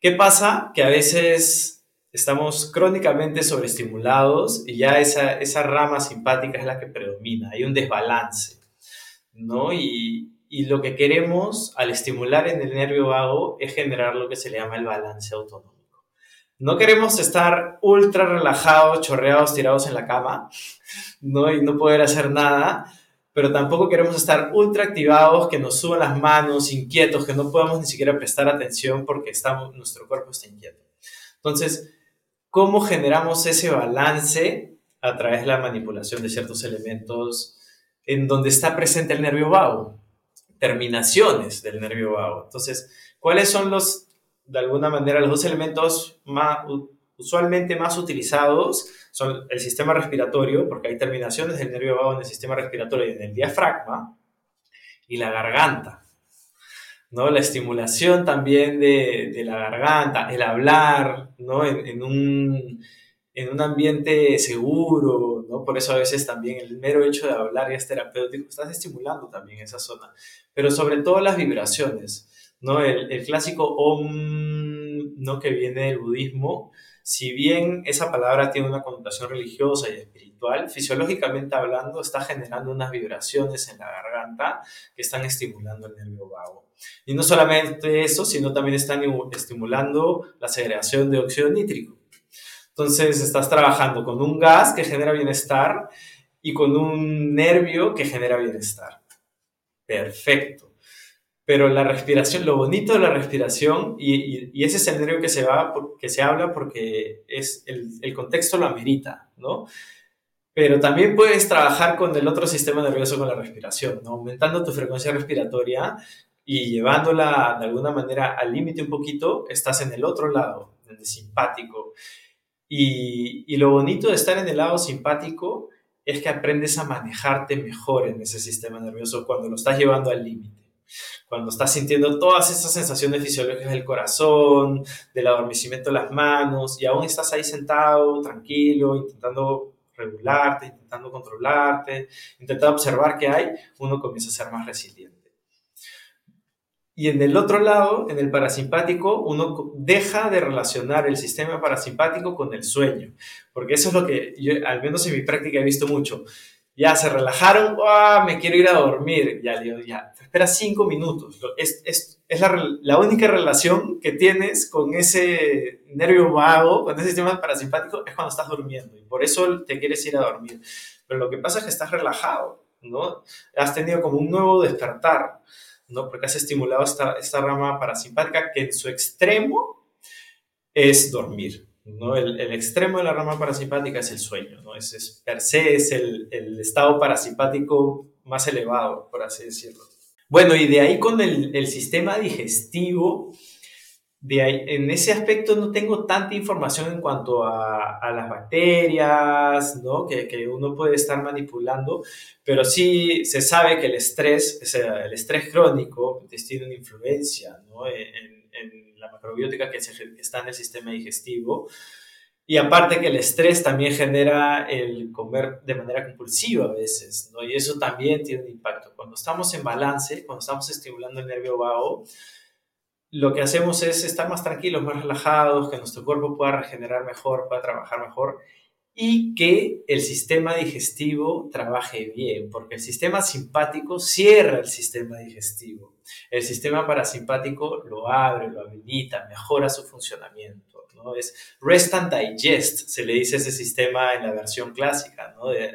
¿Qué pasa? Que a veces estamos crónicamente sobreestimulados y ya esa, esa rama simpática es la que predomina, hay un desbalance, ¿no? Y, y lo que queremos al estimular en el nervio vago es generar lo que se le llama el balance autonómico. No queremos estar ultra relajados, chorreados, tirados en la cama, ¿no? Y no poder hacer nada, pero tampoco queremos estar ultra activados, que nos suban las manos, inquietos, que no podamos ni siquiera prestar atención porque estamos, nuestro cuerpo está inquieto. Entonces, cómo generamos ese balance a través de la manipulación de ciertos elementos en donde está presente el nervio vago, terminaciones del nervio vago. Entonces, ¿cuáles son los, de alguna manera, los dos elementos usualmente más utilizados? Son el sistema respiratorio, porque hay terminaciones del nervio vago en el sistema respiratorio y en el diafragma, y la garganta. ¿no? La estimulación también de la garganta, el hablar, ¿no? En, en, un, en, un, ambiente seguro, ¿no? Por eso a veces también el mero hecho de hablar es terapéutico, estás estimulando también esa zona. Pero sobre todo las vibraciones, ¿no? El, el clásico OM, ¿no? Que viene del budismo, si bien esa palabra tiene una connotación religiosa y espiritual, fisiológicamente hablando está generando unas vibraciones en la garganta que están estimulando el nervio vago. Y no solamente eso, sino también están estimulando la segregación de óxido nítrico. Entonces estás trabajando con un gas que genera bienestar y con un nervio que genera bienestar. Perfecto. Pero la respiración, lo bonito de la respiración, y, ese es el nervio que se, va, que se habla porque es el, contexto lo amerita, ¿no? Pero también puedes trabajar con el otro sistema nervioso con la respiración, aumentando tu frecuencia respiratoria y llevándola de alguna manera al límite un poquito, estás en el otro lado, en el simpático. Y, y, lo bonito de estar en el lado simpático es que aprendes a manejarte mejor en ese sistema nervioso cuando lo estás llevando al límite. Cuando estás sintiendo todas esas sensaciones fisiológicas del corazón, del adormecimiento de las manos, y aún estás ahí sentado, tranquilo, intentando regularte, intentando controlarte, intentando observar qué hay, uno comienza a ser más resiliente. Y en el otro lado, en el parasimpático, uno deja de relacionar el sistema parasimpático con el sueño, porque eso es lo que yo, al menos en mi práctica, he visto mucho. Ya se relajaron, me quiero ir a dormir. Ya, ya, espera cinco minutos. Es, es, es la, la, única relación que tienes con ese nervio vago, con ese sistema parasimpático, es cuando estás durmiendo. Y por eso te quieres ir a dormir. Pero lo que pasa es que estás relajado, ¿no? Has tenido como un nuevo despertar. ¿no? Porque has estimulado esta, esta rama parasimpática que en su extremo es dormir, ¿no? El, extremo de la rama parasimpática es el sueño, ¿no? Es, es per se es el, el, estado parasimpático más elevado, por así decirlo. Bueno, y de ahí con el, el sistema digestivo, de ahí, en ese aspecto no tengo tanta información en cuanto a, las bacterias, ¿no? Que, que, uno puede estar manipulando, pero sí se sabe que el estrés, o el estrés crónico tiene una influencia ¿no? en, en, la macrobiótica que, se, que, está en el sistema digestivo. Y aparte que el estrés también genera el comer de manera compulsiva a veces, ¿no? Y eso también tiene un impacto. Cuando estamos en balance, cuando estamos estimulando el nervio vago, lo que hacemos es estar más tranquilos, más relajados, que nuestro cuerpo pueda regenerar mejor, pueda trabajar mejor y que el sistema digestivo trabaje bien, porque el sistema simpático cierra el sistema digestivo. El sistema parasimpático lo abre, lo habilita, mejora su funcionamiento. ¿no? Es rest and digest, se le dice ese sistema en la versión clásica, ¿no? De,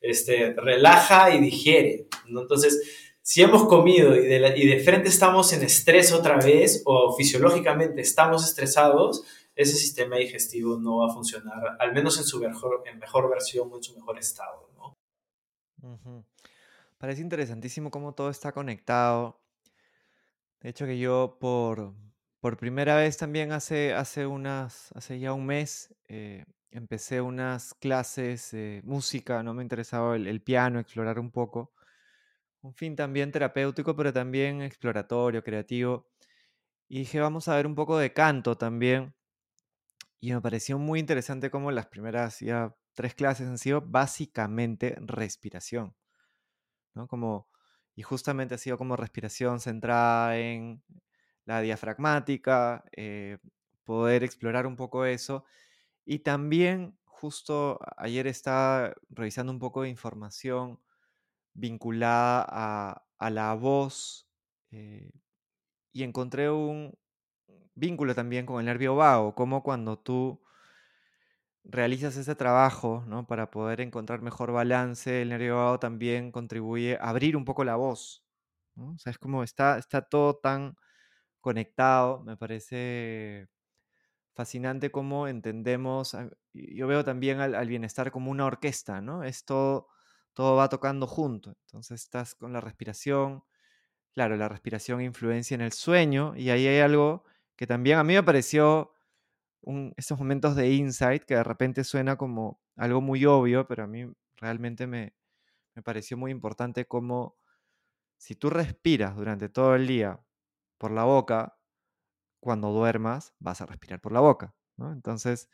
este, relaja y digiere. ¿no? Entonces, si hemos comido y de, y de, frente estamos en estrés otra vez o fisiológicamente estamos estresados, ese sistema digestivo no va a funcionar, al menos en su mejor, en mejor versión o en su mejor estado. ¿no? Parece interesantísimo cómo todo está conectado. De hecho que yo por, por primera vez también hace, hace, unas, hace ya un mes eh, empecé unas clases de música, no me interesaba el, el piano, explorar un poco un fin también terapéutico, pero también exploratorio, creativo. Y dije, vamos a ver un poco de canto también. Y me pareció muy interesante cómo las primeras ya tres clases han sido básicamente respiración. ¿no? Como, y justamente ha sido como respiración centrada en la diafragmática, eh, poder explorar un poco eso. Y también, justo ayer estaba revisando un poco de información vinculada a, la voz eh, y encontré un vínculo también con el nervio vago, como cuando tú realizas ese trabajo ¿no? para poder encontrar mejor balance, el nervio vago también contribuye a abrir un poco la voz. ¿no? O sea, es como está, está todo tan conectado, me parece fascinante cómo entendemos, yo veo también al, bienestar como una orquesta, ¿no? Es todo todo va tocando junto. Entonces estás con la respiración. Claro, la respiración influencia en el sueño y ahí hay algo que también a mí me pareció estos momentos de insight que de repente suena como algo muy obvio, pero a mí realmente me, me pareció muy importante como si tú respiras durante todo el día por la boca, cuando duermas vas a respirar por la boca. Entonces,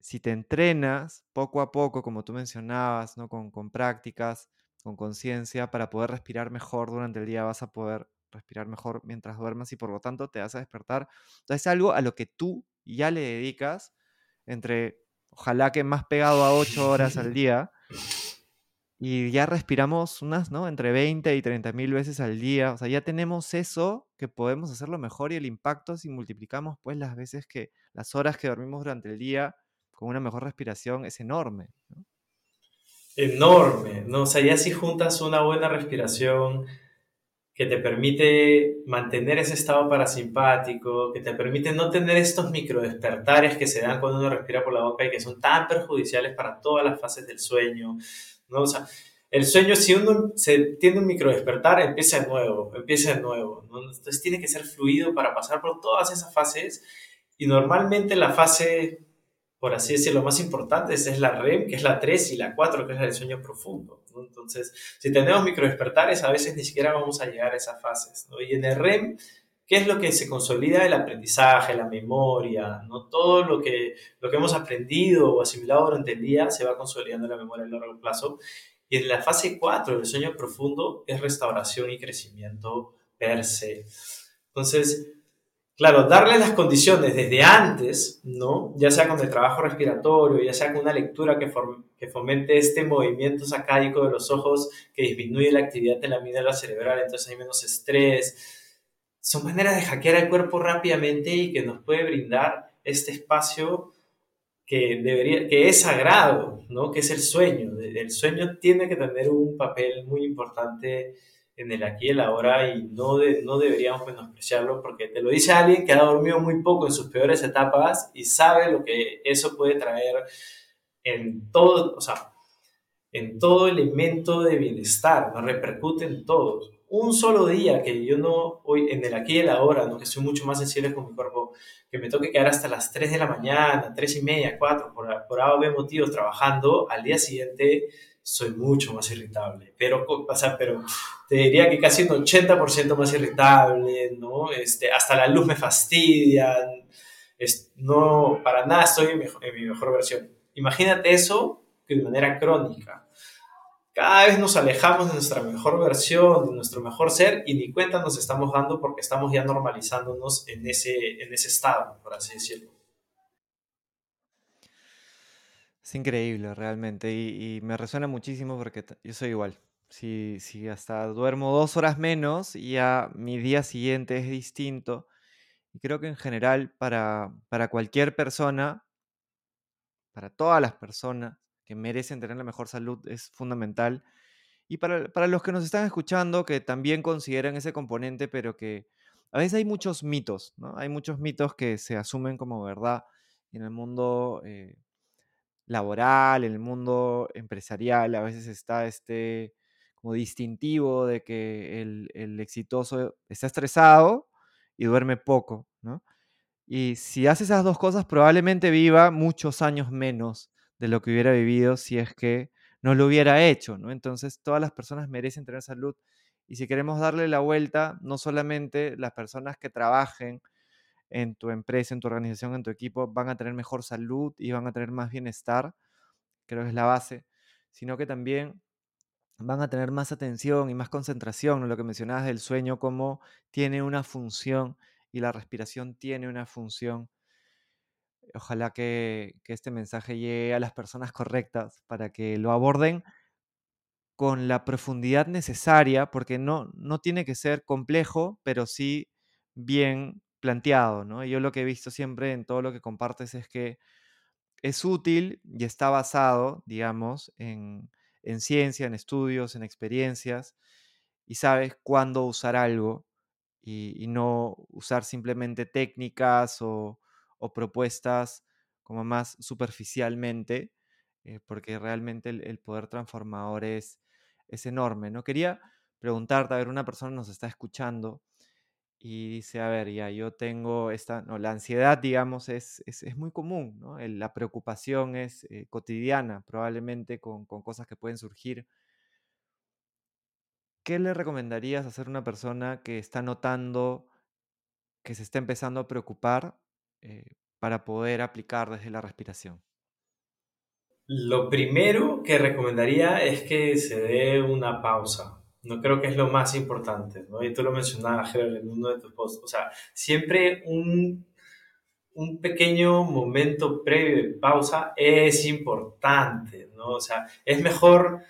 si te entrenas poco a poco, como tú mencionabas, ¿no? con, con prácticas, con conciencia, para poder respirar mejor durante el día, vas a poder respirar mejor mientras duermas y por lo tanto te vas a despertar. Entonces es algo a lo que tú ya le dedicas entre, ojalá que más pegado a 8 horas al día, y ya respiramos unas, ¿no? Entre 20 y 30 mil veces al día. O sea, ya tenemos eso que podemos hacerlo mejor y el impacto si multiplicamos pues las veces que, las horas que dormimos durante el día con una mejor respiración es enorme. Enorme, ¿no? O sea, ya si juntas una buena respiración que te permite mantener ese estado parasimpático, que te permite no tener estos microdespertares que se dan cuando uno respira por la boca y que son tan perjudiciales para todas las fases del sueño, ¿no? O sea, el sueño, si uno se tiene un micro despertar, empieza de nuevo, empieza de nuevo. Entonces tiene que ser fluido para pasar por todas esas fases. Y normalmente la fase, por así decirlo, más importante es la REM, que es la 3, y la 4, que es la del sueño profundo. Entonces, si tenemos micro despertares, a veces ni siquiera vamos a llegar a esas fases. Y en el REM, ¿qué es lo que se consolida? El aprendizaje, la memoria, ¿no? Todo lo que, lo que hemos aprendido o asimilado durante el día se va consolidando en la memoria a largo plazo y en la fase 4 del sueño profundo es restauración y crecimiento per se. Entonces, claro, darle las condiciones desde antes, ¿no? Ya sea con el trabajo respiratorio, ya sea con una lectura que, que fomente este movimiento sacádico de los ojos que disminuye la actividad de la amígdala cerebral, entonces hay menos estrés. Son maneras de hackear el cuerpo rápidamente y que nos puede brindar este espacio que, debería, que es sagrado, ¿no? que es el sueño. El sueño tiene que tener un papel muy importante en el aquí y el ahora y no, no deberíamos menospreciarlo porque te lo dice alguien que ha dormido muy poco en sus peores etapas y sabe lo que eso puede traer en todo, o sea, en todo elemento de bienestar, nos repercute en todos. Un solo día que yo no, hoy en el aquí y el ahora, ¿no? que soy mucho más sensible con mi cuerpo, que me toque quedar hasta las 3 de la mañana, 3 y media, 4, por, por A o motivos trabajando, al día siguiente soy mucho más irritable. Pero, o pero te diría que casi un 80% más irritable, ¿no? Este, hasta la luz me fastidia, es, no, para nada estoy en mi mejor versión. Imagínate eso de manera crónica cada vez nos alejamos de nuestra mejor versión, de nuestro mejor ser y ni cuenta nos estamos dando porque estamos ya normalizándonos en ese, en ese estado, por así decirlo. Es increíble realmente y, me resuena muchísimo porque yo soy igual. Si, si hasta duermo dos horas menos, ya mi día siguiente es distinto. Y creo que en general para, para cualquier persona, para todas las personas, que merecen tener la mejor salud es fundamental. Y para, los que nos están escuchando, que también consideran ese componente, pero que a veces hay muchos mitos, ¿no? Hay muchos mitos que se asumen como verdad en el mundo eh, laboral, en el mundo empresarial. A veces está este como distintivo de que el, el exitoso está estresado y duerme poco, ¿no? Y si hace esas dos cosas, probablemente viva muchos años menos de lo que hubiera vivido si es que no lo hubiera hecho, ¿no? Entonces, todas las personas merecen tener salud. Y si queremos darle la vuelta, no solamente las personas que trabajen en tu empresa, en tu organización, en tu equipo, van a tener mejor salud y van a tener más bienestar, creo que es la base, sino que también van a tener más atención y más concentración en lo que mencionabas del sueño, como tiene una función y la respiración tiene una función. Ojalá que, este mensaje llegue a las personas correctas para que lo aborden con la profundidad necesaria, porque no, no tiene que ser complejo, pero sí bien planteado, ¿no? yo lo que he visto siempre en todo lo que compartes es que es útil y está basado, digamos, en, en ciencia, en estudios, en experiencias, y sabes cuándo usar algo y no usar simplemente técnicas o, o propuestas como más superficialmente, eh, porque realmente el, poder transformador es, es enorme. ¿no? Quería preguntarte, a ver, una persona nos está escuchando y dice, a ver, ya yo tengo esta, no, la ansiedad, digamos, es, es, muy común, ¿no? la preocupación es eh, cotidiana, probablemente con, con, cosas que pueden surgir. ¿Qué le recomendarías hacer a una persona que está notando que se está empezando a preocupar eh, para poder aplicar desde la respiración? Lo primero que recomendaría es que se dé una pausa. No creo que es lo más importante, ¿no? Y tú lo mencionabas, en uno de tus posts. O sea, siempre un, un pequeño momento previo de pausa es importante, ¿no? O sea, es mejor,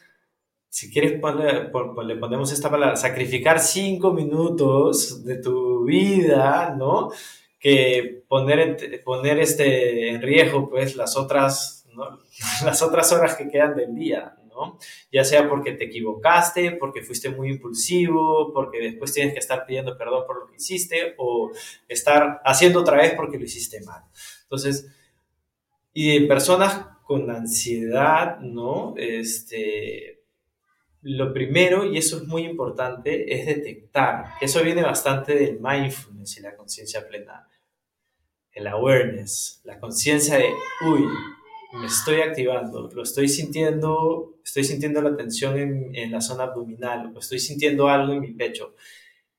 si quieres poner, le ponemos esta palabra, sacrificar cinco minutos de tu vida, ¿no? Que poner, poner este, en riesgo, pues, las otras, ¿no? las otras horas que quedan del día, ya sea porque te equivocaste, porque fuiste muy impulsivo, porque después tienes que estar pidiendo perdón por lo que hiciste o estar haciendo otra vez porque lo hiciste mal. Entonces, y en personas con ansiedad, ¿no? Este, lo primero, y eso es muy importante, es detectar. Eso viene bastante del mindfulness y la conciencia plena. El awareness, la conciencia de, uy, me estoy activando, lo estoy sintiendo, estoy sintiendo la tensión en, en, la zona abdominal, o estoy sintiendo algo en mi pecho.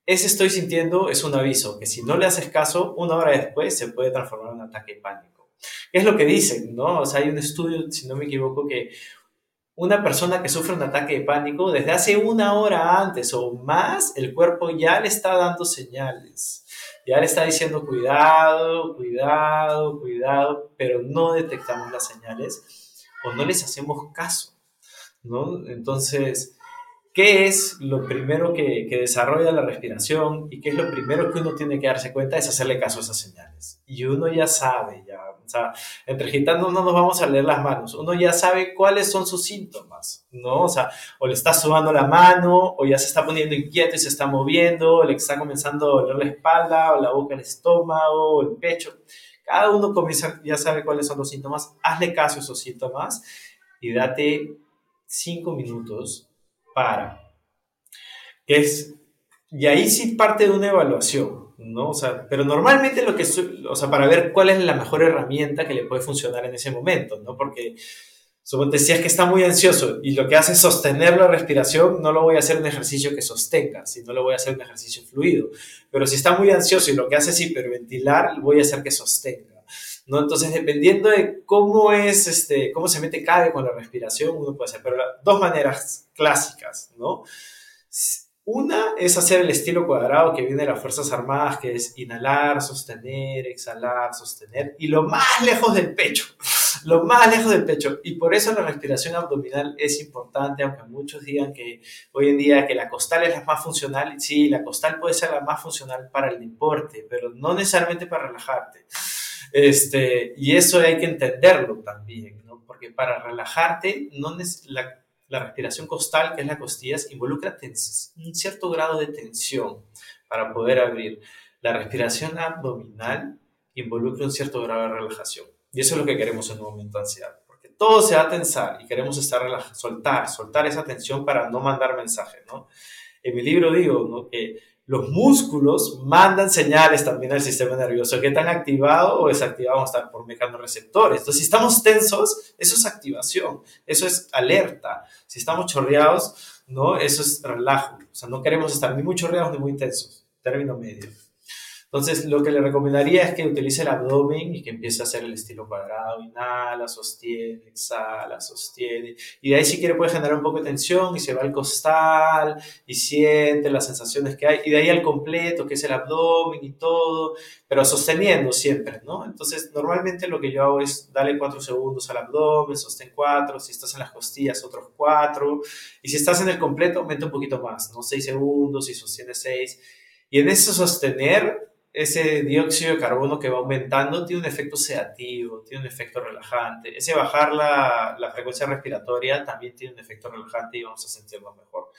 Ese estoy sintiendo es un aviso que si no le haces caso, una hora después se puede transformar en un ataque de pánico. Es lo que dicen, ¿no? O sea, hay un estudio, si no me equivoco, que una persona que sufre un ataque de pánico, desde hace una hora antes o más, el cuerpo ya le está dando señales ya le está diciendo cuidado, cuidado, cuidado, pero no detectamos las señales o no les hacemos caso, ¿no? Entonces, ¿qué es lo primero que, desarrolla la respiración y qué es lo primero que uno tiene que darse cuenta? Es hacerle caso a esas señales. Y uno ya sabe, ya o sea, entre gitanos no nos vamos a leer las manos. Uno ya sabe cuáles son sus síntomas, ¿no? O sea, o le está sudando la mano, o ya se está poniendo inquieto y se está moviendo, o le está comenzando a doler la espalda, o la boca, el estómago, o el pecho. Cada uno comienza, ya sabe cuáles son los síntomas. Hazle caso a esos síntomas y date cinco minutos para. Es, y ahí sí parte de una evaluación. ¿no? O sea, pero normalmente lo que, o sea, para ver cuál es la mejor herramienta que le puede funcionar en ese momento, ¿no? Porque, suponte, si es que está muy ansioso y lo que hace es sostener la respiración, no lo voy a hacer un ejercicio que sostenga, sino lo voy a hacer un ejercicio fluido. Pero si está muy ansioso y lo que hace es hiperventilar, voy a hacer que sostenga. ¿No? Entonces, dependiendo de cómo es, este, cómo se mete cada con la respiración, uno puede hacer, pero dos maneras clásicas, ¿no? Una es hacer el estilo cuadrado que viene de las Fuerzas Armadas, que es inhalar, sostener, exhalar, sostener, y lo más lejos del pecho, lo más lejos del pecho. Y por eso la respiración abdominal es importante, aunque muchos digan que hoy en día que la costal es la más funcional, sí, la costal puede ser la más funcional para el deporte, pero no necesariamente para relajarte. Este, y eso hay que entenderlo también, ¿no? porque para relajarte no la, la respiración costal, que es la costillas, involucra un cierto grado de tensión para poder abrir. La respiración abdominal involucra un cierto grado de relajación. Y eso es lo que queremos en un momento de ansiedad, porque todo se va a tensar y queremos estar soltar, soltar esa tensión para no mandar mensajes, ¿no? En mi libro digo. Que los músculos mandan señales también al sistema nervioso, que están activado o desactivado estar por mecanorreceptores. Entonces, si estamos tensos, eso es activación, eso es alerta. Si estamos chorreados, ¿no? Eso es relajo. O sea, no queremos estar ni muy chorreados ni muy tensos, término medio. Entonces, lo que le recomendaría es que utilice el abdomen y que empiece a hacer el estilo cuadrado. Inhala, sostiene, exhala, sostiene. Y de ahí, si quiere, puede generar un poco de tensión y se va al costal y siente las sensaciones que hay. Y de ahí al completo, que es el abdomen y todo, pero sosteniendo siempre, ¿no? Entonces, normalmente lo que yo hago es darle cuatro segundos al abdomen, sostén cuatro. Si estás en las costillas, otros cuatro. Y si estás en el completo, aumenta un poquito más, ¿no? Seis segundos y sostiene seis. Y en eso sostener ese dióxido de carbono que va aumentando tiene un efecto sedativo, tiene un efecto relajante. Ese bajar la, la, frecuencia respiratoria también tiene un efecto relajante y vamos a sentirnos mejor.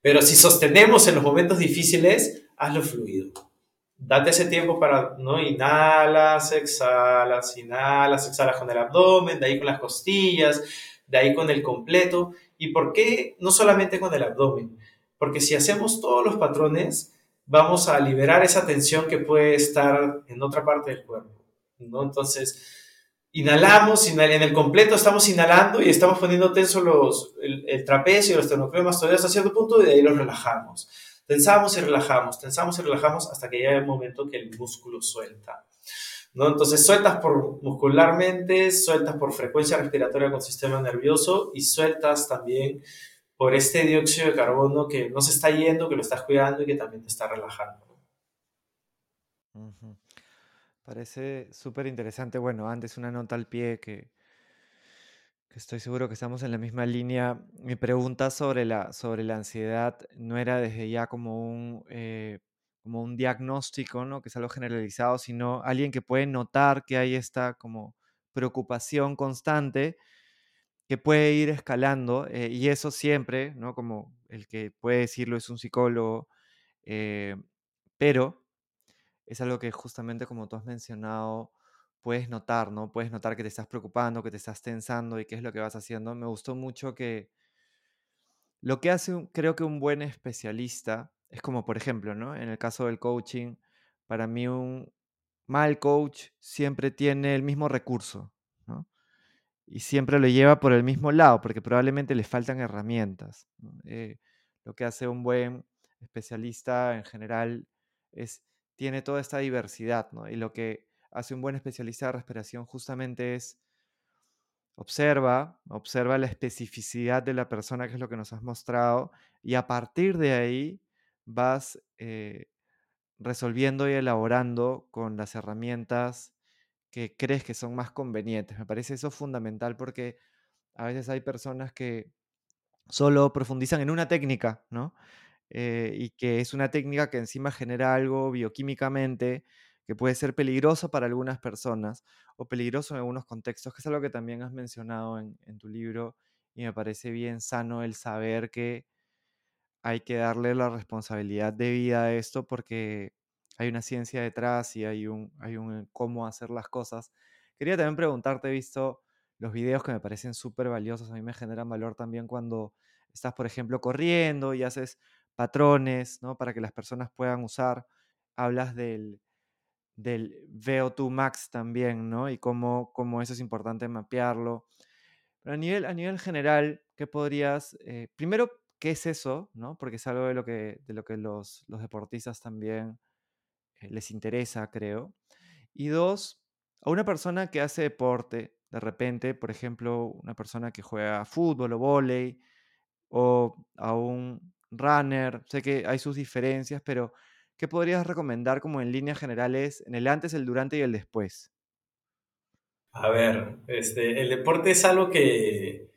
Pero si sostenemos en los momentos difíciles, hazlo fluido. Date ese tiempo para, ¿no? Inhalas, exhalas, inhalas, exhalas con el abdomen, de ahí con las costillas, de ahí con el completo. ¿Y por qué no solamente con el abdomen? Porque si hacemos todos los patrones, vamos a liberar esa tensión que puede estar en otra parte del cuerpo, ¿no? Entonces, inhalamos, en el completo estamos inhalando y estamos poniendo tenso los, el, el trapecio, los todavía hasta cierto punto y de ahí los relajamos. Tensamos y relajamos, tensamos y relajamos hasta que llega el momento que el músculo suelta. ¿no? Entonces sueltas por muscularmente, sueltas por frecuencia respiratoria con sistema nervioso y sueltas también por este dióxido de carbono que no se está yendo, que lo estás cuidando y que también te está relajando. Parece súper interesante. Bueno, antes una nota al pie que, estoy seguro que estamos en la misma línea. Mi pregunta sobre la, sobre la ansiedad no era desde ya como un, eh, como un diagnóstico, ¿no? Que es algo generalizado, sino alguien que puede notar que hay esta como preocupación constante que puede ir escalando eh, y eso siempre, ¿no? Como el que puede decirlo es un psicólogo, eh, pero es algo que justamente como tú has mencionado, puedes notar, ¿no? Puedes notar que te estás preocupando, que te estás tensando y qué es lo que vas haciendo. Me gustó mucho que lo que hace, un- creo que un buen especialista, es como, por ejemplo, ¿no? En el caso del coaching, para mí un mal coach siempre tiene el mismo recurso. Y siempre lo lleva por el mismo lado, porque probablemente le faltan herramientas. Eh, lo que hace un buen especialista en general es, tiene toda esta diversidad. Y lo que hace un buen especialista de respiración justamente es observa, observa la especificidad de la persona, que es lo que nos has mostrado, y a partir de ahí vas eh, resolviendo y elaborando con las herramientas que crees que son más convenientes. Me parece eso fundamental porque a veces hay personas que solo profundizan en una técnica, ¿no? Eh, y que es una técnica que encima genera algo bioquímicamente que puede ser peligroso para algunas personas o peligroso en algunos contextos, que es algo que también has mencionado en, en tu libro y me parece bien sano el saber que hay que darle la responsabilidad de vida a esto porque hay una ciencia detrás y hay un, hay un cómo hacer las cosas. Quería también preguntarte, visto los videos que me parecen súper valiosos, a mí me generan valor también cuando estás, por ejemplo, corriendo y haces patrones, ¿no? Para que las personas puedan usar. Hablas del, del VO2 Max también, ¿no? Y cómo, cómo eso es importante mapearlo. Pero a nivel, a nivel general, ¿qué podrías, eh, primero, qué es eso, ¿no? Porque es algo de lo que, de lo que los, los deportistas también les interesa, creo. Y dos, a una persona que hace deporte, de repente, por ejemplo, una persona que juega fútbol o vóley, o a un runner, sé que hay sus diferencias, pero ¿qué podrías recomendar como en líneas generales en el antes, el durante y el después? A ver, este, el deporte es algo que,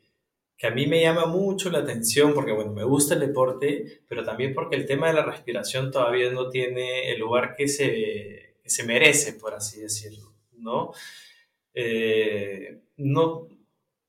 que a mí me llama mucho la atención porque, bueno, me gusta el deporte, pero también porque el tema de la respiración todavía no tiene el lugar que se, se merece, por así decirlo, ¿no? Eh, no,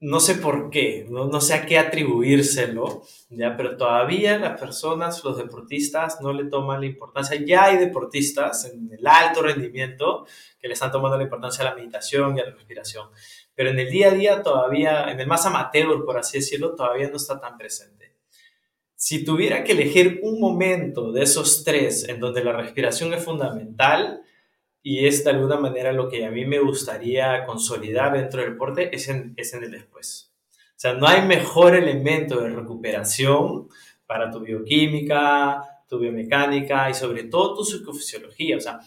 no sé por qué, no, no sé a qué atribuírselo, ¿ya? Pero todavía las personas, los deportistas, no le toman la importancia. Ya hay deportistas en el alto rendimiento que le están tomando la importancia a la meditación y a la respiración, pero en el día a día todavía, en el más amateur, por así decirlo, todavía no está tan presente. Si tuviera que elegir un momento de esos tres en donde la respiración es fundamental, y es de alguna manera lo que a mí me gustaría consolidar dentro del deporte, es en, es en el después. O sea, no hay mejor elemento de recuperación para tu bioquímica, tu biomecánica y sobre todo tu psicofisiología. O sea,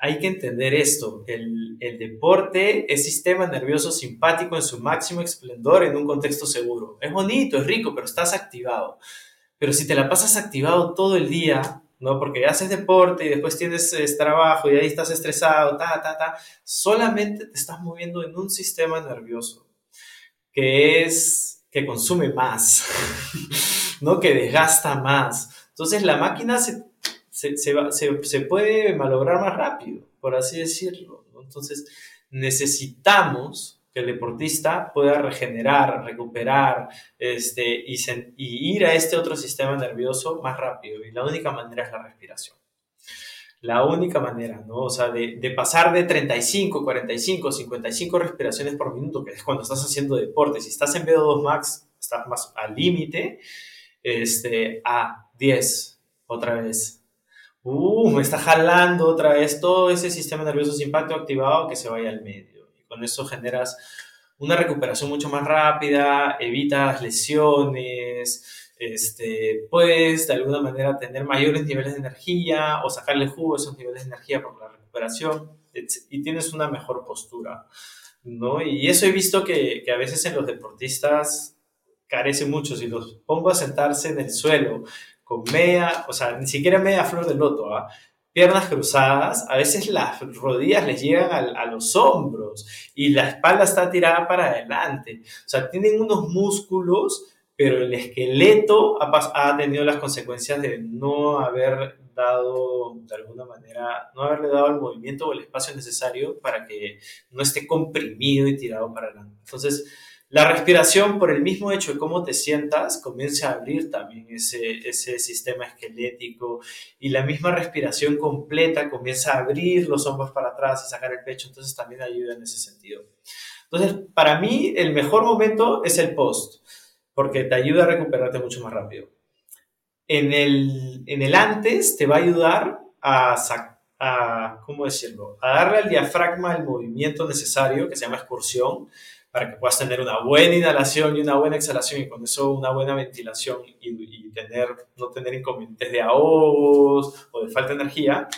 hay que entender esto. El, el, deporte es sistema nervioso simpático en su máximo esplendor en un contexto seguro. Es bonito, es rico, pero estás activado. Pero si te la pasas activado todo el día, ¿no? Porque haces deporte y después tienes es, trabajo y ahí estás estresado, ta, ta, ta, solamente te estás moviendo en un sistema nervioso que es, que consume más, ¿no? Que desgasta más. Entonces la máquina se, se, se, va, se, se puede malograr más rápido, por así decirlo. Entonces necesitamos que el deportista pueda regenerar, recuperar este, y, y, ir a este otro sistema nervioso más rápido. Y la única manera es la respiración. La única manera, ¿no? O sea, de, de, pasar de 35, 45, 55 respiraciones por minuto, que es cuando estás haciendo deporte, si estás en VO2 max, estás más al límite, este, a 10, otra vez. Uh, me está jalando otra vez todo ese sistema nervioso simpático activado que se vaya al medio con eso generas una recuperación mucho más rápida, evitas lesiones, este, puedes de alguna manera tener mayores niveles de energía o sacarle jugo a esos niveles de energía por la recuperación y tienes una mejor postura. ¿no? Y eso he visto que, que a veces en los deportistas carece mucho. Si los pongo a sentarse en el suelo con media, o sea, ni siquiera media flor de loto, ¿ah? piernas cruzadas, a veces las rodillas les llegan a, los hombros y la espalda está tirada para adelante. O sea, tienen unos músculos, pero el esqueleto ha, ha tenido las consecuencias de no haber dado, de alguna manera, no haberle dado el movimiento o el espacio necesario para que no esté comprimido y tirado para adelante. Entonces, la respiración, por el mismo hecho de cómo te sientas, comienza a abrir también ese, ese sistema esquelético y la misma respiración completa comienza a abrir los hombros para atrás y sacar el pecho, entonces también ayuda en ese sentido. Entonces, para mí, el mejor momento es el post, porque te ayuda a recuperarte mucho más rápido. En el, en el antes te va a ayudar a, a, ¿cómo decirlo? A darle al diafragma el movimiento necesario, que se llama excursión, para que puedas tener una buena inhalación y una buena exhalación y con eso una buena ventilación y, tener, no tener inconvenientes de ahogos o de falta de energía.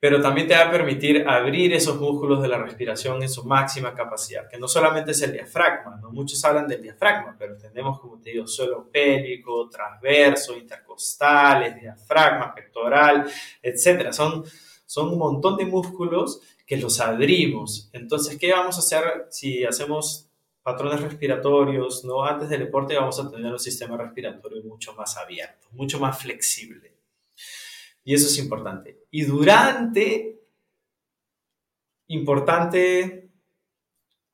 Pero también te va a permitir abrir esos músculos de la respiración en su máxima capacidad, que no solamente es el diafragma, ¿no? muchos hablan del diafragma, pero tenemos, como te digo, suelo pélvico, transverso, intercostales, diafragma, pectoral, etc. Son, son un montón de músculos que los abrimos. Entonces, ¿qué vamos a hacer si hacemos patrones respiratorios? ¿no? Antes del deporte vamos a tener un sistema respiratorio mucho más abierto, mucho más flexible. Y eso es importante. Y durante, importante,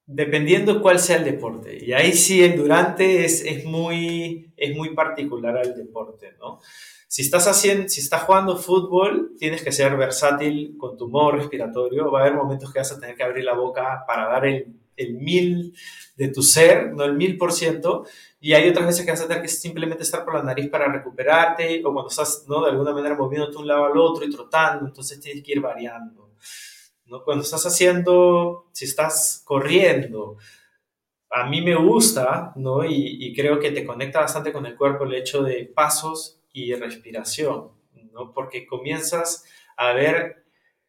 dependiendo cuál sea el deporte. Y ahí sí, el durante es, es, muy, es muy particular al deporte, ¿no? Si estás, haciendo, si estás jugando fútbol, tienes que ser versátil con tu modo respiratorio. Va a haber momentos que vas a tener que abrir la boca para dar el, el mil de tu ser, no el mil por ciento. Y hay otras veces que vas a tener que simplemente estar por la nariz para recuperarte, o cuando estás, ¿no? De alguna manera moviéndote de un lado al otro y trotando, entonces tienes que ir variando. ¿no? Cuando estás haciendo, si estás corriendo, a mí me gusta, ¿no? Y, y creo que te conecta bastante con el cuerpo el hecho de pasos y respiración, ¿no? Porque comienzas a ver,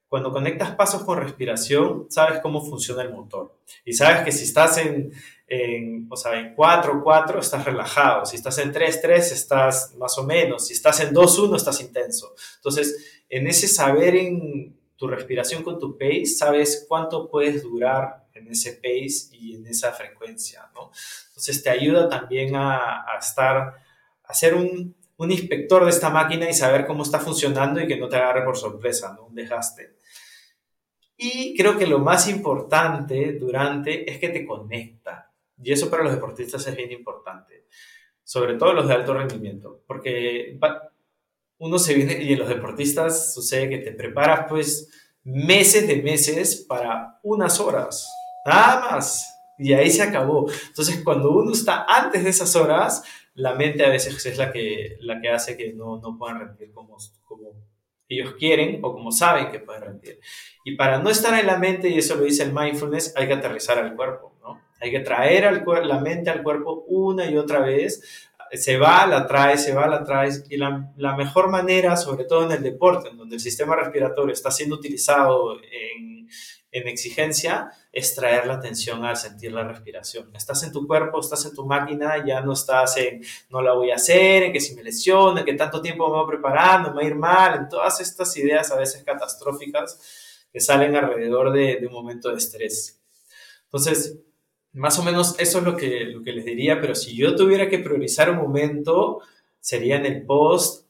cuando conectas pasos con respiración, sabes cómo funciona el motor. Y sabes que si estás en, en, o sea, en 4-4 estás relajado, si estás en 3-3 estás más o menos, si estás en 2-1 estás intenso. Entonces, en ese saber en tu respiración con tu pace, sabes cuánto puedes durar en ese pace y en esa frecuencia, ¿no? Entonces te ayuda también a, a estar, a hacer un, un inspector de esta máquina y saber cómo está funcionando y que no te agarre por sorpresa, ¿no? Un desgaste. Y creo que lo más importante durante es que te conecta. Y eso para los deportistas es bien importante. Sobre todo los de alto rendimiento. Porque uno se viene, y en los deportistas sucede que te preparas pues meses de meses para unas horas. Nada más. Y ahí se acabó. Entonces, cuando uno está antes de esas horas, la mente a veces es la que, la que hace que no, no puedan rendir como, como ellos quieren o como saben que pueden rendir. Y para no estar en la mente, y eso lo dice el mindfulness, hay que aterrizar al cuerpo, ¿no? Hay que traer al la mente al cuerpo una y otra vez. Se va, la trae, se va, la trae. Y la, la mejor manera, sobre todo en el deporte, en donde el sistema respiratorio está siendo utilizado en, en exigencia, es traer la atención al sentir la respiración. Estás en tu cuerpo, estás en tu máquina, ya no estás en no la voy a hacer, en que si me lesiono, en que tanto tiempo me voy preparando, me va a ir mal, en todas estas ideas a veces catastróficas que salen alrededor de, un momento de estrés. Entonces, más o menos eso es lo que, lo que les diría, pero si yo tuviera que priorizar un momento, sería en el post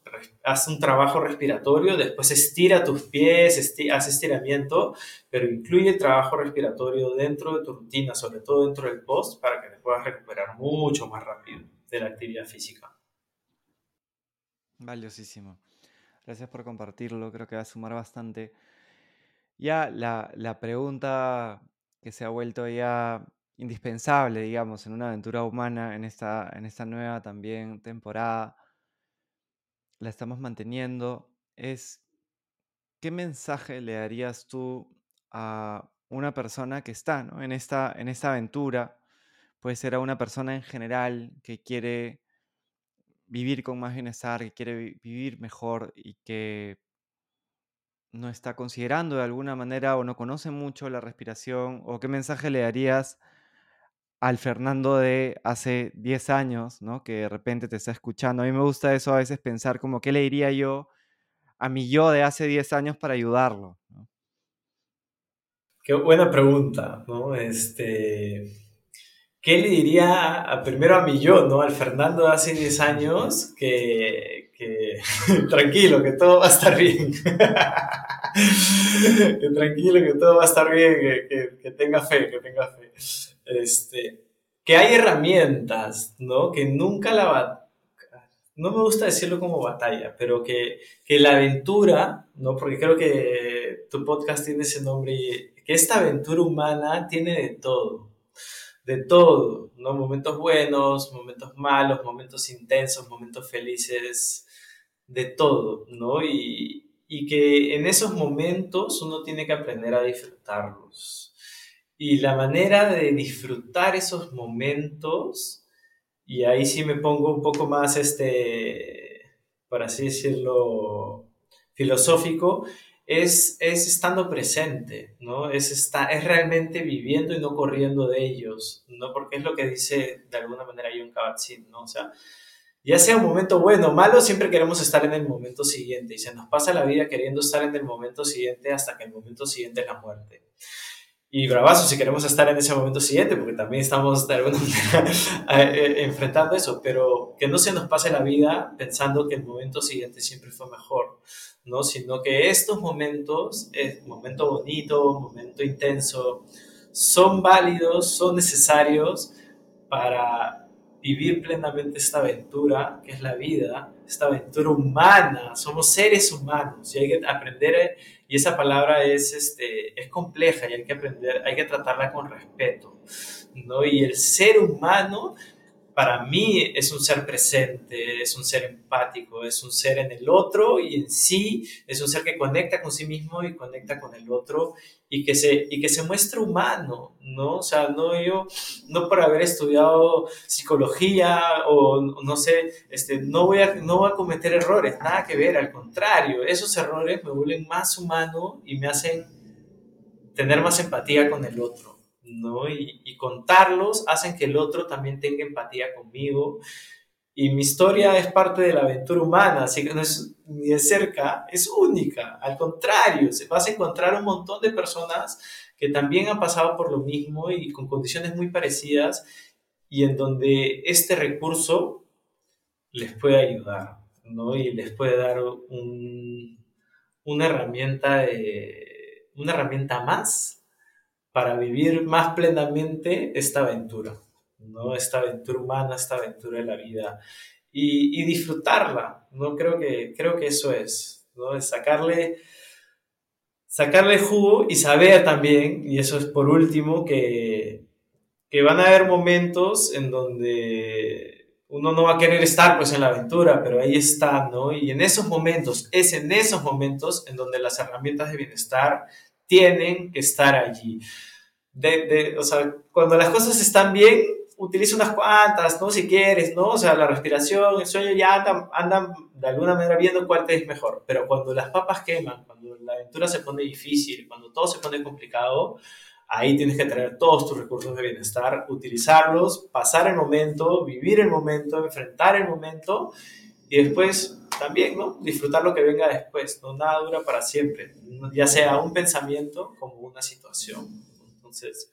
haz un trabajo respiratorio, después estira tus pies, haz estiramiento, pero incluye el trabajo respiratorio dentro de tu rutina, sobre todo dentro del post, para que te puedas recuperar mucho más rápido de la actividad física. Valiosísimo. Gracias por compartirlo, creo que va a sumar bastante. Ya la, la pregunta que se ha vuelto ya indispensable, digamos, en una aventura humana, en esta, en esta nueva también temporada, la estamos manteniendo, es ¿qué mensaje le darías tú a una persona que está en, esta, en esta aventura? Puede ser a una persona en general que quiere vivir con más bienestar, que quiere vivir mejor y que no está considerando de alguna manera o no conoce mucho la respiración, o qué mensaje le darías al Fernando de hace 10 años, ¿no? Que de repente te está escuchando. A mí me gusta eso a veces pensar como qué le diría yo a mi yo de hace 10 años para ayudarlo? Qué buena pregunta, ¿no? Este, ¿qué le diría a, primero a mi yo, ¿no? Al Fernando de hace 10 años que, tranquilo, que todo va a estar bien. que tranquilo, que todo va a estar bien, que, tenga fe, que tenga fe. Este, que hay herramientas, ¿no? Que nunca la no me gusta decirlo como batalla, pero que, que, la aventura, ¿no? Porque creo que tu podcast tiene ese nombre y que esta aventura humana tiene de todo, de todo, ¿no? Momentos buenos, momentos malos, momentos intensos, momentos felices, de todo, ¿no? Y, y que en esos momentos uno tiene que aprender a disfrutarlos. Y la manera de disfrutar esos momentos, y ahí sí me pongo un poco más, este, por así decirlo, filosófico, es, es estando presente, ¿no? Es, está, es realmente viviendo y no corriendo de ellos, ¿no? Porque es lo que dice de alguna manera John Kabat-Zinn, ¿no? O sea, ya sea un momento bueno o malo, siempre queremos estar en el momento siguiente y se nos pasa la vida queriendo estar en el momento siguiente hasta que el momento siguiente es la muerte. Y bravazo si queremos estar en ese momento siguiente, porque también estamos de alguna manera eh, enfrentando eso, pero que no se nos pase la vida pensando que el momento siguiente siempre fue mejor, ¿no? Sino que estos momentos, es momento bonito, momento intenso, son válidos, son necesarios para vivir plenamente esta aventura que es la vida, esta aventura humana, somos seres humanos y hay que aprender, y esa palabra es, este, es compleja y hay que aprender, hay que tratarla con respeto, ¿no? Y el ser humano para mí es un ser presente, es un ser empático, es un ser en el otro y en sí es un ser que conecta con sí mismo y conecta con el otro y que se, y que se muestra humano, ¿no? O sea, no yo, no por haber estudiado psicología o no sé, este, no, voy a, no voy a cometer errores, nada que ver, al contrario, esos errores me vuelven más humano y me hacen tener más empatía con el otro. ¿No? Y, contarlos hacen que el otro también tenga empatía conmigo. Y mi historia es parte de la aventura humana, así que no es ni de cerca, es única. Al contrario, se vas a encontrar un montón de personas que también han pasado por lo mismo y con condiciones muy parecidas y en donde este recurso les puede ayudar, ¿no? Y les puede dar una herramienta de, una herramienta más para vivir más plenamente esta aventura, ¿no? Esta aventura humana, esta aventura de la vida y, disfrutarla, ¿no? Creo que, creo que eso es, ¿no? sacarle, sacarle jugo y saber también, y eso es por último, que, que van a haber momentos en donde uno no va a querer estar pues en la aventura, pero ahí está, ¿no? Y en esos momentos, es en esos momentos en donde las herramientas de bienestar tienen que estar allí. De, o sea, cuando las cosas están bien, utiliza unas cuantas, ¿no? Si quieres, ¿no? O sea, la respiración, el sueño ya andan, andan de alguna manera viendo cuál te es mejor. Pero cuando las papas queman, cuando la aventura se pone difícil, cuando todo se pone complicado, ahí tienes que traer todos tus recursos de bienestar, utilizarlos, pasar el momento, vivir el momento, enfrentar el momento y después también, ¿no? Disfrutar lo que venga después, ¿no? Nada dura para siempre, ya sea un pensamiento como una situación. Entonces,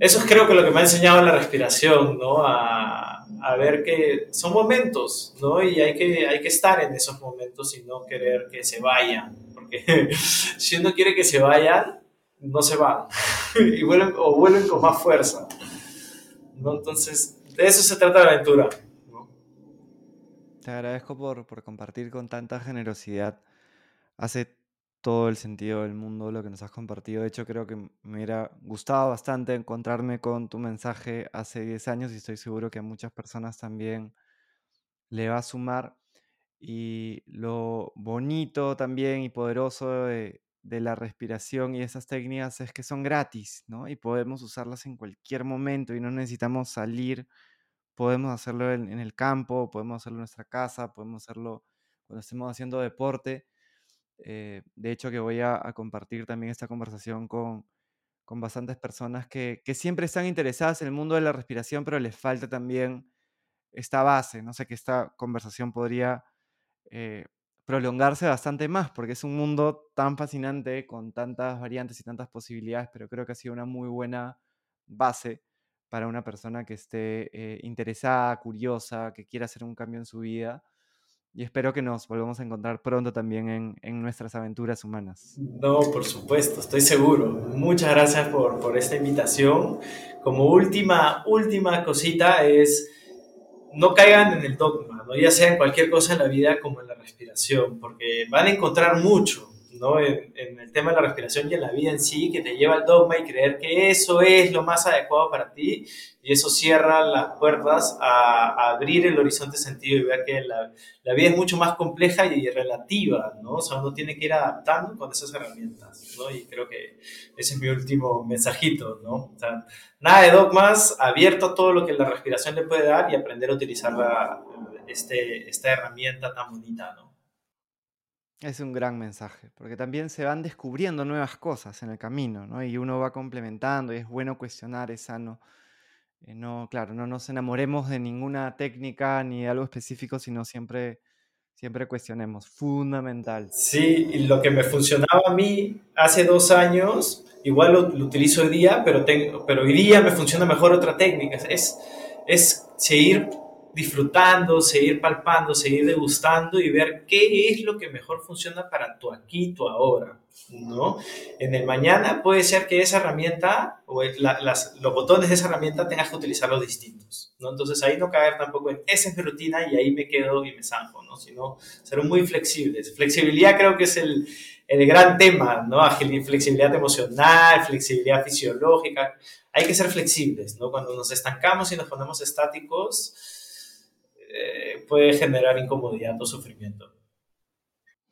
eso es creo que lo que me ha enseñado la respiración, ¿no? A, a, ver que son momentos, ¿no? Y hay que, hay que estar en esos momentos y no querer que se vayan, porque si uno quiere que se vayan, no se van, y vuelven, o vuelven con más fuerza, ¿no? Entonces, de eso se trata la aventura. Te agradezco por, por compartir con tanta generosidad. Hace todo el sentido del mundo lo que nos has compartido. De hecho, creo que me hubiera gustado bastante encontrarme con tu mensaje hace 10 años y estoy seguro que a muchas personas también le va a sumar. Y lo bonito también y poderoso de, de la respiración y esas técnicas es que son gratis, ¿no? Y podemos usarlas en cualquier momento y no necesitamos salir podemos hacerlo en, el campo, podemos hacerlo en nuestra casa, podemos hacerlo cuando estemos haciendo deporte. Eh, de hecho, que voy a, compartir también esta conversación con, con bastantes personas que, que, siempre están interesadas en el mundo de la respiración, pero les falta también esta base. No sé que esta conversación podría, eh, prolongarse bastante más, porque es un mundo tan fascinante, con tantas variantes y tantas posibilidades, pero creo que ha sido una muy buena base para una persona que esté eh, interesada, curiosa, que quiera hacer un cambio en su vida. Y espero que nos volvamos a encontrar pronto también en, en nuestras aventuras humanas. No, por supuesto, estoy seguro. Muchas gracias por, por esta invitación. Como última, última cosita es no caigan en el dogma, ¿no? ya sea en cualquier cosa en la vida como en la respiración, porque van a encontrar mucho ¿no? En, el tema de la respiración y en la vida en sí, que te lleva al dogma y creer que eso es lo más adecuado para ti, y eso cierra las puertas a, abrir el horizonte sentido y ver que la, la, vida es mucho más compleja y relativa, ¿no? O sea, uno tiene que ir adaptando con esas herramientas, ¿no? Y creo que ese es mi último mensajito, ¿no? Nada de dogmas, abierto a todo lo que la respiración le puede dar y aprender a utilizar la, este, esta herramienta tan bonita, ¿no? Es un gran mensaje, porque también se van descubriendo nuevas cosas en el camino, ¿no? Y uno va complementando y es bueno cuestionar, es sano. Eh, no, claro, no nos enamoremos de ninguna técnica ni de algo específico, sino siempre, siempre cuestionemos. Fundamental. Sí, y lo que me funcionaba a mí hace dos años, igual lo, utilizo hoy día, pero, tengo, pero hoy día me funciona mejor otra técnica. Es, es seguir disfrutando, seguir palpando, seguir degustando y ver qué es lo que mejor funciona para tu aquí, tu ahora, ¿no? En el mañana puede ser que esa herramienta o las, los botones de esa herramienta tengas que utilizarlos distintos, ¿no? Entonces ahí no caer tampoco en esa es mi rutina y ahí me quedo y me zanjo, ¿no? Sino ser muy flexibles. Flexibilidad creo que es el, el gran tema, ¿no? Flexibilidad emocional, flexibilidad fisiológica. Hay que ser flexibles, ¿no? Cuando nos estancamos y nos ponemos estáticos, eh, puede generar incomodidad o sufrimiento.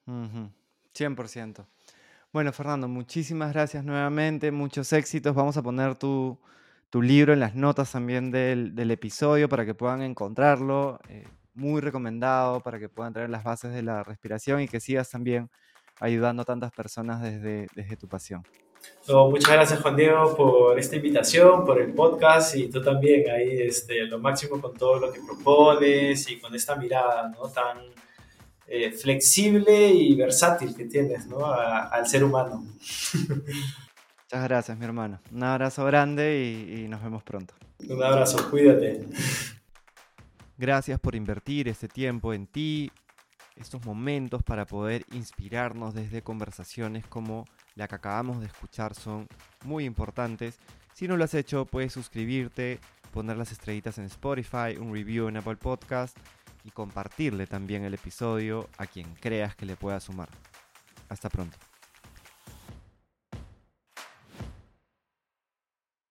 100%. Bueno, Fernando, muchísimas gracias nuevamente, muchos éxitos. Vamos a poner tu, libro en las notas también del, episodio para que puedan encontrarlo. Eh, muy recomendado para que puedan traer las bases de la respiración y que sigas también ayudando a tantas personas desde, desde tu pasión muchas gracias Juan Diego por esta invitación, por el podcast y tú también ahí este, lo máximo con todo lo que propones y con esta mirada ¿no? tan eh, flexible y versátil que tienes ¿no? al ser humano. Muchas gracias mi hermano. Un abrazo grande y, y nos vemos pronto. Un abrazo, cuídate. Gracias por invertir este tiempo en ti, estos momentos para poder inspirarnos desde conversaciones como la que acabamos de escuchar son muy importantes. Si no lo has hecho, puedes suscribirte, poner las estrellitas en Spotify, un review en Apple Podcast y compartirle también el episodio a quien creas que le pueda sumar. Hasta pronto.